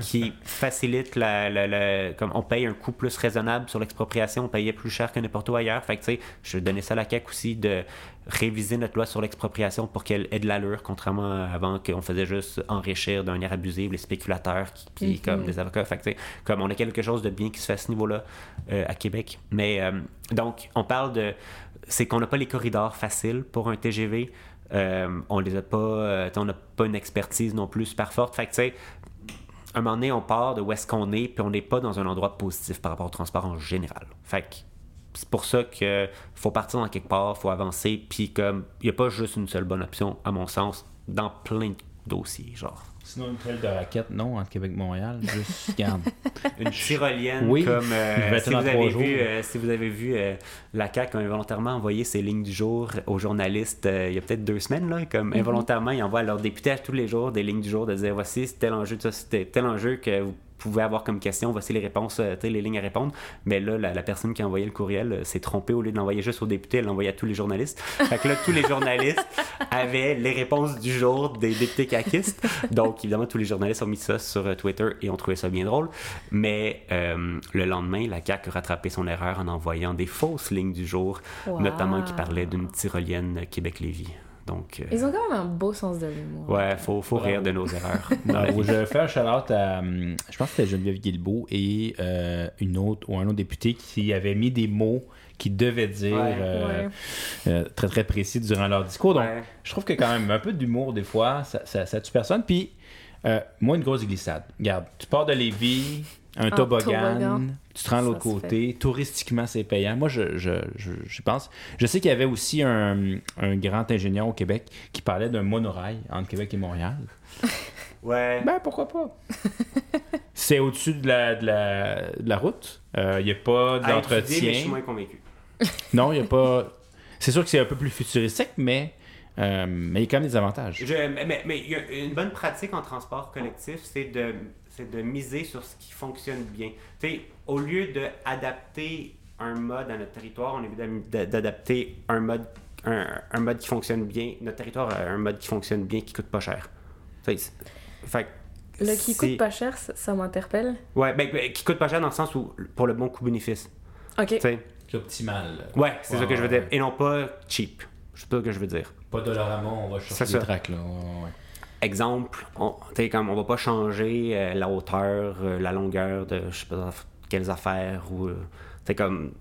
qui facilite la- comme on paye un coût plus raisonnable sur l'expropriation. On payait plus cher que n'importe où ailleurs. Fait que, tu sais, je donnais ça à la CAQ aussi de réviser notre loi sur l'expropriation pour qu'elle ait de l'allure, contrairement à avant qu'on faisait juste enrichir d'un air abusif les spéculateurs qui, puis comme les avocats. Fait que, comme on a quelque chose de bien qui se fait à ce niveau-là euh, à Québec. Mais euh, donc, on parle de. C'est qu'on n'a pas les corridors faciles pour un TGV. Euh, on les a pas. on n'a pas une expertise non plus super forte. Fait que, tu sais, à un moment donné, on part de où est-ce qu'on est, puis on n'est pas dans un endroit positif par rapport au transport en général. Fait que c'est pour ça que faut partir dans quelque part, faut avancer, puis comme il n'y a pas juste une seule bonne option, à mon sens, dans plein de dossiers, genre. sinon une trail de raquette non entre Québec et Montréal juste [laughs] garde Une tyrolienne Oui. comme euh, [laughs] être si, vous avez vu, euh, si vous avez vu euh, la CAQ a involontairement envoyé ses lignes du jour aux journalistes euh, il y a peut-être deux semaines là, comme involontairement ils envoient à leurs députés à tous les jours des lignes du jour de dire voici tel enjeu ça c'est tel enjeu que vous pouvez avoir comme question voici les réponses euh, les lignes à répondre. Mais là la, la personne qui a envoyé le courriel euh, s'est trompée. Au lieu de l'envoyer juste aux députés elle l'a envoyé à tous les journalistes. Fait que là tous les journalistes [laughs] avaient les réponses du jour des députés caquistes. Donc évidemment tous les journalistes ont mis ça sur euh, Twitter et ont trouvé ça bien drôle. Mais euh, le lendemain, la CAQ a rattrapé son erreur en envoyant des fausses lignes du jour, Wow. notamment qui parlaient d'une tyrolienne Québec-Lévis. Donc, euh, Ils ont quand même un beau sens de l'humour. ouais, faut, faut rire de nos erreurs. [laughs] je faire un shout-out à, hum, je pense que c'était Geneviève Guilbeault et euh, une autre ou un autre député qui avait mis des mots qui devaient dire Ouais. euh, Ouais. euh, très très précis durant leur discours. Donc, Ouais. je trouve que quand même un peu d'humour des fois, ça, ça, ça tue personne. Puis, euh, moi, une grosse glissade. Regarde, tu pars de Lévis, un toboggan, toboggan. tu te rends de l'autre côté, touristiquement, c'est payant. Moi, je, je, je, pense. Je sais qu'il y avait aussi un, un grand ingénieur au Québec qui parlait d'un monorail entre Québec et Montréal. [laughs] Ouais. Ben, pourquoi pas? [laughs] c'est au-dessus de la, de la, de la route. Il n'y a pas d'entretien. je suis moins convaincu. [laughs] Non, il n'y a pas. C'est sûr que c'est un peu plus futuristique, mais euh, mais il y a quand même des avantages. Je- mais, mais- mais il y a une bonne pratique en transport collectif, c'est de, c'est de miser sur ce qui fonctionne bien. Tu sais, au lieu d'adapter un mode à notre territoire, on évite d'a- d'adapter un mode, un, un mode qui fonctionne bien. Notre territoire a un mode qui fonctionne bien, qui coûte pas cher. Sais, fait que Le qui coûte pas cher, ça, ça m'interpelle. Ouais, ben, ben, qui coûte pas cher dans le sens où, pour le bon coût-bénéfice. Ok. Tu sais. C'est optimal. Ouais, c'est ça que je veux dire. Et non pas cheap. C'est ça que je veux dire. Pas de on va chercher ça. des tracks, là. Ouais, ouais. Exemple, on, comme on va pas changer euh, la hauteur, euh, la longueur de je sais pas quelles affaires ou euh, comme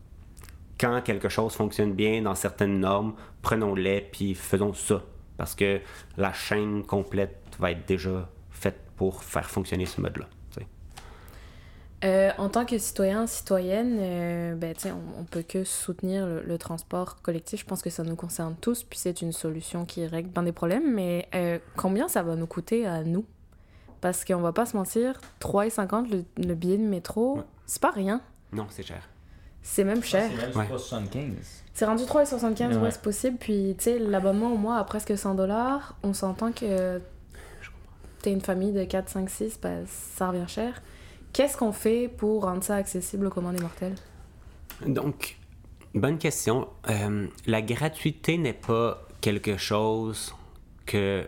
quand quelque chose fonctionne bien dans certaines normes, prenons-les puis faisons ça parce que la chaîne complète va être déjà faite pour faire fonctionner ce mode-là. Euh, en tant que citoyen, citoyenne, euh, ben, tu sais, on, on peut que soutenir le, le transport collectif. Je pense que ça nous concerne tous, puis c'est une solution qui règle bien des problèmes. Mais euh, combien ça va nous coûter à nous? Parce qu'on va pas se mentir, 3,50 le, le billet de métro, Ouais. c'est pas rien. Non, c'est cher. C'est même cher. C'est même Ouais. 75. C'est rendu 3,75, ouais, Ouais. c'est possible. Puis, tu sais, l'abonnement au mois à presque 100 dollars, on s'entend que t'es une famille de 4, 5, 6, ben, ça revient cher. Qu'est-ce qu'on fait pour rendre ça accessible aux commandes des mortels Donc, bonne question. Euh, la gratuité n'est pas quelque chose que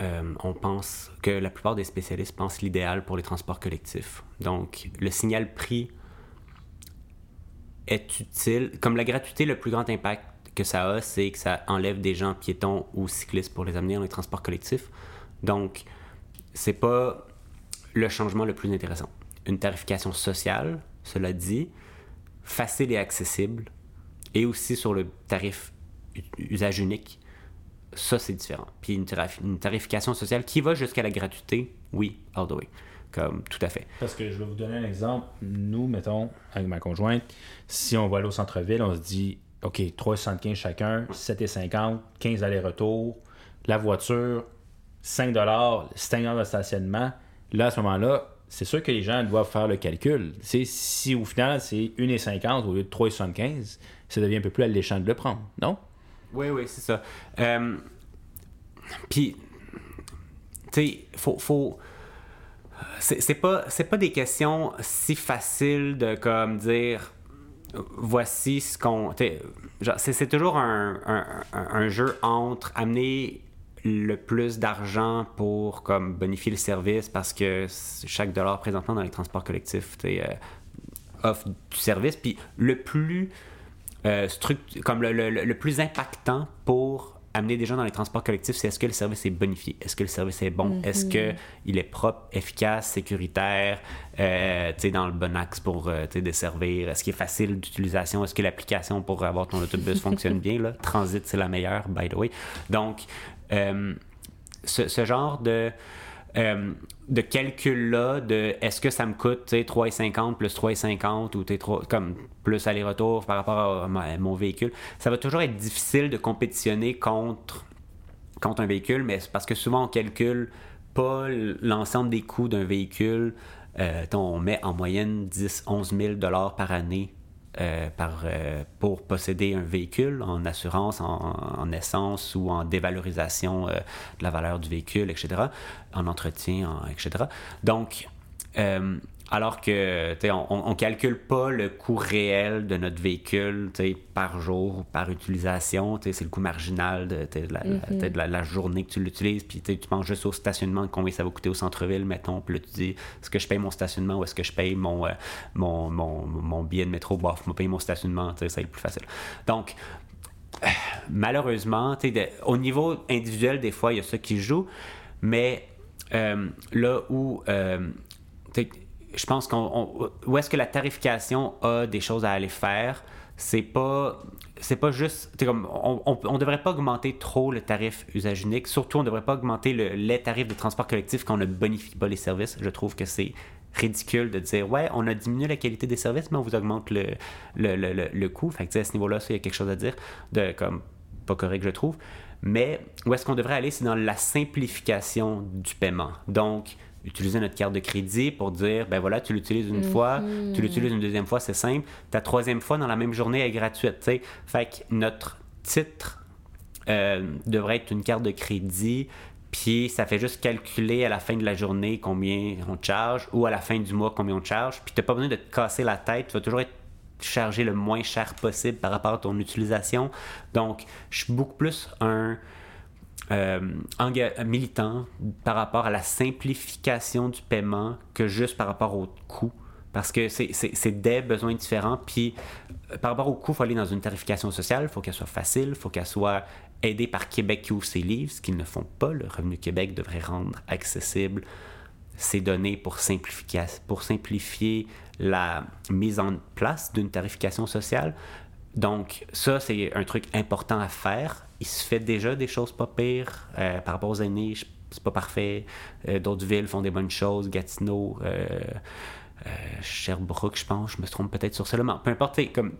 euh, on pense que la plupart des spécialistes pensent l'idéal pour les transports collectifs. Donc, le signal prix est utile. Comme la gratuité, le plus grand impact que ça a, c'est que ça enlève des gens piétons ou cyclistes pour les amener dans les transports collectifs. Donc, c'est pas le changement le plus intéressant. Une tarification sociale, cela dit, facile et accessible, et aussi sur le tarif usage unique, ça c'est différent. Puis une, tarif- une tarification sociale qui va jusqu'à la gratuité, oui, all the way. Comme tout à fait. Parce que je vais vous donner un exemple. Nous, mettons, avec ma conjointe, si on va aller au centre-ville, on se dit, OK, 3,75 chacun, 7,50, 15 allers-retours, la voiture, 5 5 heures de stationnement. Là, à ce moment-là, c'est sûr que les gens doivent faire le calcul. C'est si au final, c'est 1,50 au lieu de 3,75, ça devient un peu plus alléchant de le prendre, non? Oui, oui, c'est ça. Euh, Puis, tu sais, faut. faut... C'est pas, c'est pas des questions si faciles de comme dire voici ce qu'on. C'est toujours un jeu entre amener le plus d'argent pour comme bonifier le service parce que chaque dollar présentement dans les transports collectifs euh, offre du service. Puis le plus euh, struct- comme le, le- le plus impactant pour amener des gens dans les transports collectifs, c'est est-ce que le service est bonifié, est-ce que le service est bon, est-ce que il est propre, efficace, sécuritaire, euh, dans le bon axe pour euh, desservir, est-ce qu'il est facile d'utilisation, est-ce que l'application pour avoir ton autobus [laughs] fonctionne bien, là? Transit, c'est la meilleure, by the way. Donc, euh, ce, genre de, euh, de calcul-là, de est-ce que ça me coûte tu sais, 3,50 plus 3,50 ou comme plus aller-retour par rapport à, mon véhicule, ça va toujours être difficile de compétitionner contre, contre un véhicule, mais parce que souvent on calcule pas l'ensemble des coûts d'un véhicule. Euh, on met en moyenne 10, 11 000 dollars par année euh, par, euh, pour posséder un véhicule en assurance, en, en essence ou en dévalorisation euh, de la valeur du véhicule, etc., en entretien, en- etc. Donc, alors que tu sais, on ne calcule pas le coût réel de notre véhicule tu sais, par jour ou par utilisation. tu sais, C'est le coût marginal de, la, sais, de la- la journée que tu l'utilises. Puis tu sais, tu penses juste au stationnement, combien ça va coûter au centre-ville, mettons. Puis là, tu dis, est-ce que je paye mon stationnement ou est-ce que je paye mon, euh, mon, mon, mon billet de métro? Bof, je payer mon stationnement, tu sais, ça va être plus facile. Donc, euh, [sighs] malheureusement, tu sais, de- au niveau individuel, des fois, il y a ça qui joue. Mais euh, là où euh, tu sais, je pense qu'on on- où est-ce que la tarification a des choses à aller faire? C'est pas c'est pas juste comme on, on devrait pas augmenter trop le tarif usage unique. Surtout on devrait pas augmenter le, les tarifs des transports collectifs quand on ne bonifie pas les services. Je trouve que c'est ridicule de dire ouais on a diminué la qualité des services mais on vous augmente le, le, le, le- le coût. Fait que à ce niveau là ça il y a quelque chose à dire de comme pas correct je trouve. Mais où est-ce qu'on devrait aller? C'est dans la simplification du paiement. Donc utiliser notre carte de crédit pour dire, ben voilà, tu l'utilises une fois, tu l'utilises une deuxième fois, c'est simple. Ta troisième fois dans la même journée est gratuite. tu sais. Fait que notre titre euh, devrait être une carte de crédit, puis ça fait juste calculer à la fin de la journée combien on te charge, ou à la fin du mois combien on te charge, puis tu n'as pas besoin de te casser la tête, tu vas toujours être chargé le moins cher possible par rapport à ton utilisation. Donc, je suis beaucoup plus un euh, militant par rapport à la simplification du paiement que juste par rapport au coût. Parce que c'est des besoins différents. Puis euh, par rapport au coût, il faut aller dans une tarification sociale, il faut qu'elle soit facile, il faut qu'elle soit aidée par Québec qui ouvre ses livres, ce qu'ils ne font pas. Le Revenu Québec devrait rendre accessible ces données pour simplifier, pour simplifier la mise en place d'une tarification sociale. Donc, ça, c'est un truc important à faire. Il se fait déjà des choses pas pires euh, par rapport aux je- C'est pas parfait. Euh, D'autres villes font des bonnes choses. Gatineau, euh, Sherbrooke, je pense. Je me trompe peut-être sur cela. Mais peu importe, comme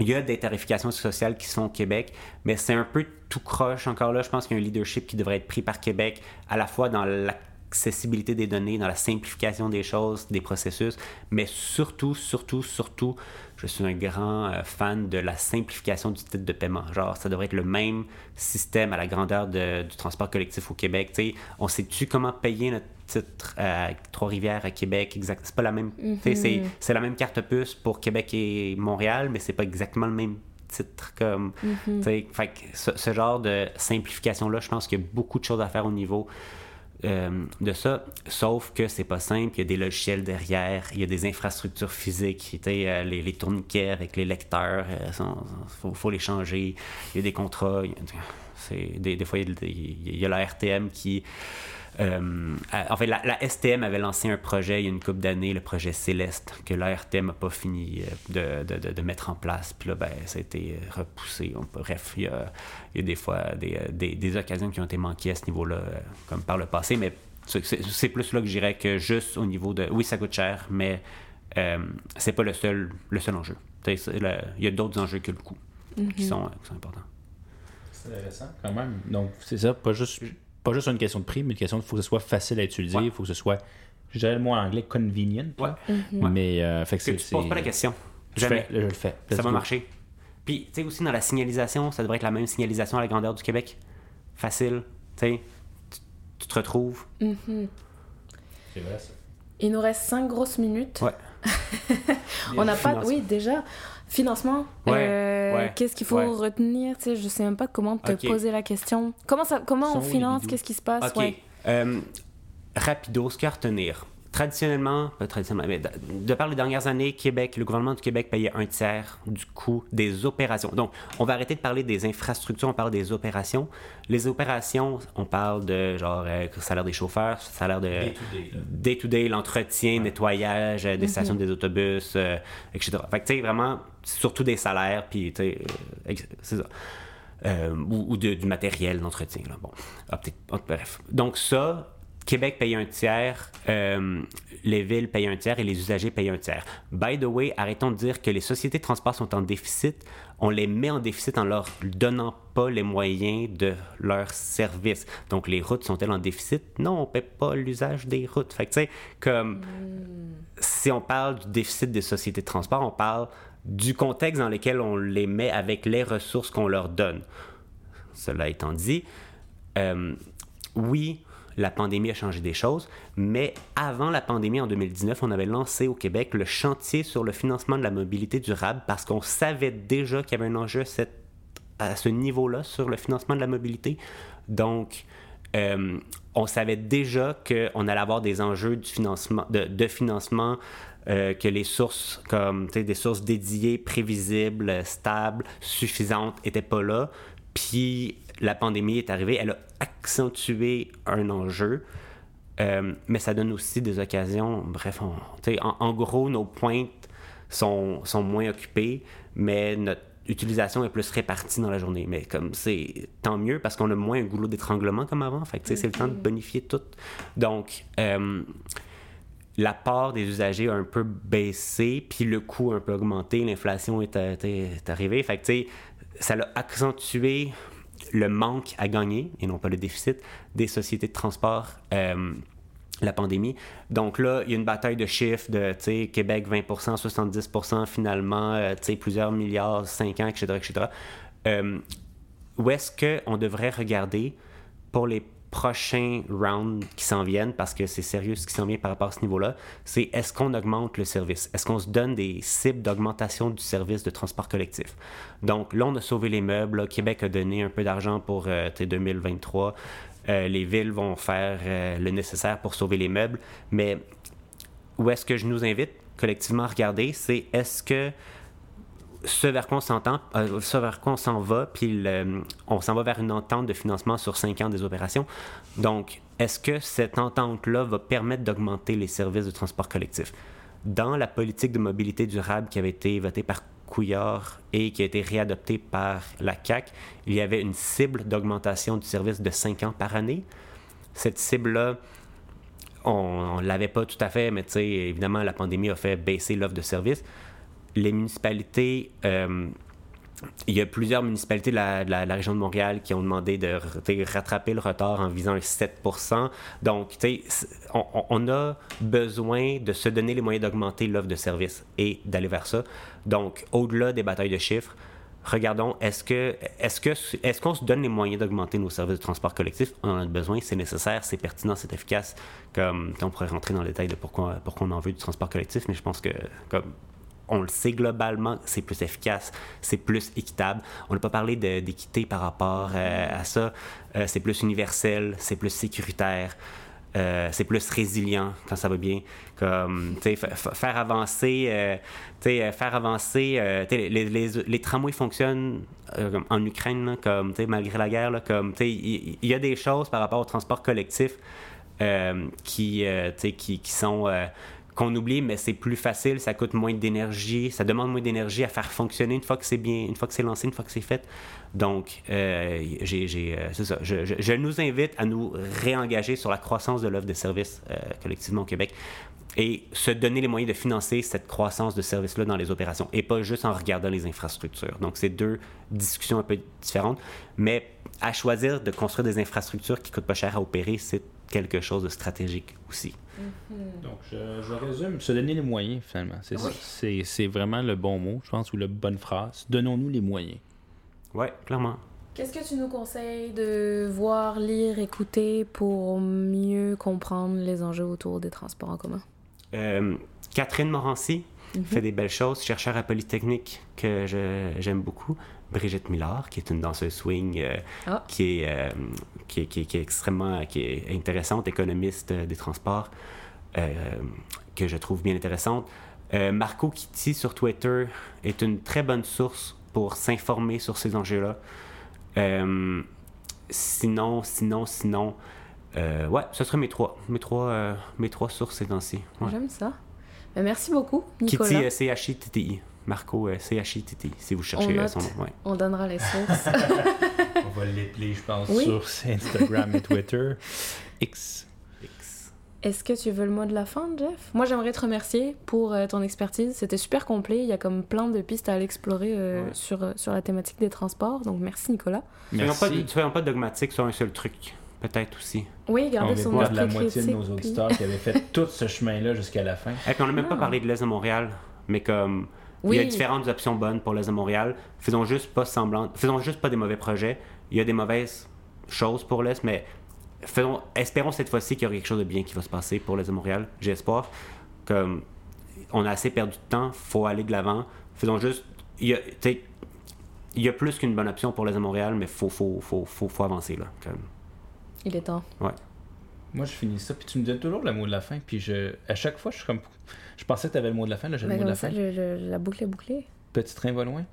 il y a des tarifications sociales qui sont au Québec, mais c'est un peu tout croche encore là. Je pense qu'il y a un leadership qui devrait être pris par Québec, à la fois dans l'accessibilité des données, dans la simplification des choses, des processus, mais surtout, surtout, surtout, je suis un grand euh, fan de la simplification du titre de paiement. Genre, ça devrait être le même système à la grandeur de- du transport collectif au Québec. Tu sais, on sait-tu comment payer notre titre à Trois-Rivières, à Québec? Exact. C'est pas la même. tu sais, c'est- C'est la même carte puce pour Québec et Montréal, mais c'est pas exactement le même titre comme sais, fait que ce, ce genre de simplification là je pense qu'il y a beaucoup de choses à faire au niveau euh, de ça, sauf que c'est pas simple, il y a des logiciels derrière, il y a des infrastructures physiques, euh, les, les tourniquets avec les lecteurs, il faut, faut les changer, il y a des contrats, des, fois il y a la RTM qui... euh, en fait, la, la STM avait lancé un projet il y a une couple d'années, le projet Céleste, que la RTM n'a pas fini euh, de, de- de- de mettre en place. Puis là, ben, ça a été repoussé. On- bref, il y a, il y a des fois des, euh, des- des occasions qui ont été manquées à ce niveau-là, euh, comme par le passé, mais c'est, plus là que je dirais que juste au niveau de... Oui, ça coûte cher, mais euh, c'est pas le seul, le seul enjeu. Le- Il y a d'autres enjeux que le coût qui, sont, euh, qui sont importants. C'est intéressant quand même. Donc, c'est ça, pas juste, pas juste une question de prix, mais une question de faut que ce soit facile à utiliser, il Ouais. faut que ce soit, je dirais le mot en anglais, convenient. Ouais. Mais, euh, fait que Que c'est. tu te poses pas la question. Je, Jamais. fais- je le fais. ça va marcher. Puis, tu sais, aussi dans la signalisation, ça devrait être la même signalisation à la grandeur du Québec. Facile, tu sais, tu- te retrouves. C'est vrai, ça. Il nous reste 5 grosses minutes. Ouais. [laughs] On n'a pas. Oui, déjà. Financement. Ouais, euh, ouais, Qu'est-ce qu'il faut ouais. retenir? Tu sais, Je sais même pas comment te poser la question. Comment, ça, comment on finance? Qu'est-ce qui se passe? OK. Ouais. Euh, rapido, ce qu'à retenir. Traditionnellement, pas traditionnellement, mais de, de par les dernières années, Québec, le gouvernement du Québec payait un tiers du coût des opérations. Donc, on va arrêter de parler des infrastructures, on parle des opérations. Les opérations, on parle de genre euh, salaire des chauffeurs, salaire de Day-to-day, l'entretien, nettoyage euh, des stations des autobus, euh, etc. Fait que, tu sais, vraiment, surtout des salaires, puis, tu sais, euh, c'est ça. Euh, ou ou de- du matériel d'entretien. Là. Bon, Ah, ah, bref. Donc ça, Québec paye un tiers, euh, les villes payent un tiers et les usagers payent un tiers. By the way, arrêtons de dire que les sociétés de transport sont en déficit. On les met en déficit en leur donnant pas les moyens de leur service. Donc les routes sont-elles en déficit? Non, on paie pas l'usage des routes. Fait que tu sais, comme si on parle du déficit des sociétés de transport, on parle du contexte dans lequel on les met avec les ressources qu'on leur donne. Cela étant dit, euh, oui, la pandémie a changé des choses, mais avant la pandémie en 2019, on avait lancé au Québec le chantier sur le financement de la mobilité durable parce qu'on savait déjà qu'il y avait un enjeu à, ce niveau-là sur le financement de la mobilité. Donc, euh, on savait déjà qu'on allait avoir des enjeux de, financement, euh, que les sources, comme des sources dédiées, prévisibles, stables, suffisantes, n'étaient pas là. Puis la pandémie est arrivée, elle a accentué un enjeu, euh, mais ça donne aussi des occasions. Bref, on- en, en gros, nos pointes sont, sont moins occupées, mais notre utilisation est plus répartie dans la journée. Mais comme c'est tant mieux parce qu'on a moins un goulot d'étranglement comme avant. Fait que, c'est le temps de bonifier tout. Donc, euh, la part des usagers a un peu baissé, puis le coût a un peu augmenté, l'inflation est, euh, t'sais, est arrivée. Fait que, ça a accentué le manque à gagner, et non pas le déficit, des sociétés de transport. euh, la pandémie. Donc là, il y a une bataille de chiffres de, tu sais, Québec 20%, 70%, finalement, euh, plusieurs milliards, 5 ans, etc., etc. Euh, où est-ce qu'on devrait regarder pour les prochains rounds qui s'en viennent, parce que c'est sérieux ce qui s'en vient par rapport à ce niveau-là, c'est est-ce qu'on augmente le service? Est-ce qu'on se donne des cibles d'augmentation du service de transport collectif? Donc là, on a sauvé les meubles. Québec a donné un peu d'argent pour euh, tu sais, 2023. Euh, les villes vont faire euh, le nécessaire pour sauver les meubles. Mais où est-ce que je nous invite collectivement à regarder, c'est est-ce que ce vers quoi on s'entend, euh, ce vers quoi on s'en va, puis on s'en va vers une entente de financement sur cinq ans des opérations. Donc, est-ce que cette entente-là va permettre d'augmenter les services de transport collectif? Dans la politique de mobilité durable qui avait été votée par Couillard et qui a été réadoptée par la CAC, il y avait une cible d'augmentation du service de 5 ans par année. Cette cible-là, on ne l'avait pas tout à fait, mais évidemment, la pandémie a fait baisser l'offre de services. Les municipalités, euh, il y a plusieurs municipalités de la, région de Montréal qui ont demandé de rattraper le retard en visant un 7 Donc, on- on a besoin de se donner les moyens d'augmenter l'offre de services et d'aller vers ça. Donc, au-delà des batailles de chiffres, regardons, est-ce que est-ce que est-ce qu'on se donne les moyens d'augmenter nos services de transport collectif? On en a besoin, c'est nécessaire, c'est pertinent, c'est efficace. Comme on pourrait rentrer dans le détail de pourquoi pourquoi on en veut du transport collectif, mais je pense que comme on le sait globalement, c'est plus efficace, c'est plus équitable. On n'a pas parlé d'équité par rapport euh, à ça. Euh, c'est plus universel, c'est plus sécuritaire. euh, c'est plus résilient quand ça va bien. Comme, faire avancer, euh, faire avancer, les, tramways fonctionnent en Ukraine, là, comme, malgré la guerre, là, comme, il y, a des choses par rapport au transport collectif qui, qui, sont qu'on oublie, mais c'est plus facile, ça coûte moins d'énergie, ça demande moins d'énergie à faire fonctionner une fois que c'est bien, une fois que c'est lancé, une fois que c'est fait. Donc, euh, euh, c'est ça. Je, nous invite à nous réengager sur la croissance de l'offre de services euh, collectivement au Québec et se donner les moyens de financer cette croissance de services-là dans les opérations et pas juste en regardant les infrastructures. Donc, c'est deux discussions un peu différentes, mais à choisir de construire des infrastructures qui coûtent pas cher à opérer, c'est quelque chose de stratégique aussi. Donc, je, je résume, se donner les moyens, finalement. C'est ça. C'est, c'est vraiment le bon mot, je pense, ou la bonne phrase. Donnons-nous les moyens. Ouais, clairement. Qu'est-ce que tu nous conseilles de voir, lire, écouter pour mieux comprendre les enjeux autour des transports en commun? Euh, Catherine Morancy fait des belles choses, chercheur à Polytechnique que je- j'aime beaucoup. Brigitte Millard, qui est une danseuse swing euh, Ah. qui, est, euh, qui, est, qui est- qui est extrêmement qui est intéressante, économiste euh, des transports, que je trouve bien intéressante. Marco Kitty sur Twitter est une très bonne source pour s'informer sur ces enjeux-là. Sinon, sinon, sinon, ouais, ce serait mes trois, mes trois, mes trois sources ces temps-ci. Ouais. J'aime ça. Ben, merci beaucoup, Nicolas. Kitty, C-H-I-T-T-I. Marco, euh, C-H-I-T-T-I, si vous cherchez On euh, note. son nom. ouais. On donnera les sources. [laughs] On va l'épeler, je pense, Oui. sur Instagram et Twitter. X. X. Est-ce que tu veux le mot de la fin, Jeff? Moi, j'aimerais te remercier pour euh, ton expertise. C'était super complet. Il y a comme plein de pistes à aller explorer euh, Ouais. sur, sur la thématique des transports. Donc, merci, Nicolas. Soyons pas, Merci. soyons pas dogmatiques sur un seul truc, peut-être aussi. Oui, On gardez son de perdre la esprit moitié de nos puis- auditeurs qui avaient fait [laughs] tout ce chemin-là jusqu'à la fin. Et puis on n'a même pas parlé de l'Est de Montréal, mais comme il y a différentes options bonnes pour l'Est de Montréal, faisons juste pas semblant, faisons juste pas des mauvais projets. Il y a des mauvaises choses pour l'Est, mais faisons, espérons cette fois-ci qu'il y aura quelque chose de bien qui va se passer pour l'Est de Montréal. Espoir. Comme on a assez perdu de temps, faut aller de l'avant. Faisons juste, il y a, tu sais, il y a plus qu'une bonne option pour l'Est de Montréal, mais faut, faut, faut, faut, faut avancer là. Comme, Il est temps. Moi, je finis ça, puis tu me donnes toujours le mot de la fin, puis je, à chaque fois, je suis comme. Je pensais que tu avais le mot de la fin, là, j'ai le Ben, mot de la ça, fin. le- le- la boucle est bouclée. Petit train va loin.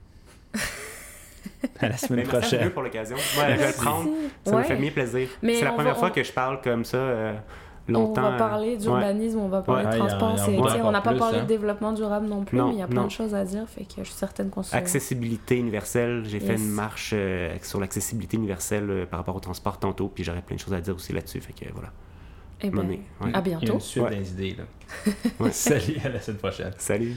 [laughs] à la semaine Mais merci prochaine. deux pour l'occasion. Ouais, je vais le Merci. prendre. Ça Ouais. me fait bien plaisir. Mais C'est la on première va- fois on- que je parle comme ça euh, On longtemps. va euh, parler ouais. d'urbanisme, on va parler Ouais, de y transport. y va tu sais, on n'a pas parlé hein. de développement durable non plus, Non, mais il y a plein non. de choses à dire. Fait que je suis certaine qu'on se. Accessibilité universelle. J'ai fait Yes. une marche euh, sur l'accessibilité universelle euh, par rapport au transport tantôt, puis j'aurais plein de choses à dire aussi là-dessus. Fait que voilà. Eh ben, ouais. à Il y a bientôt. une suite Ouais. des idées, là. [laughs] Salut, à la semaine prochaine. Salut.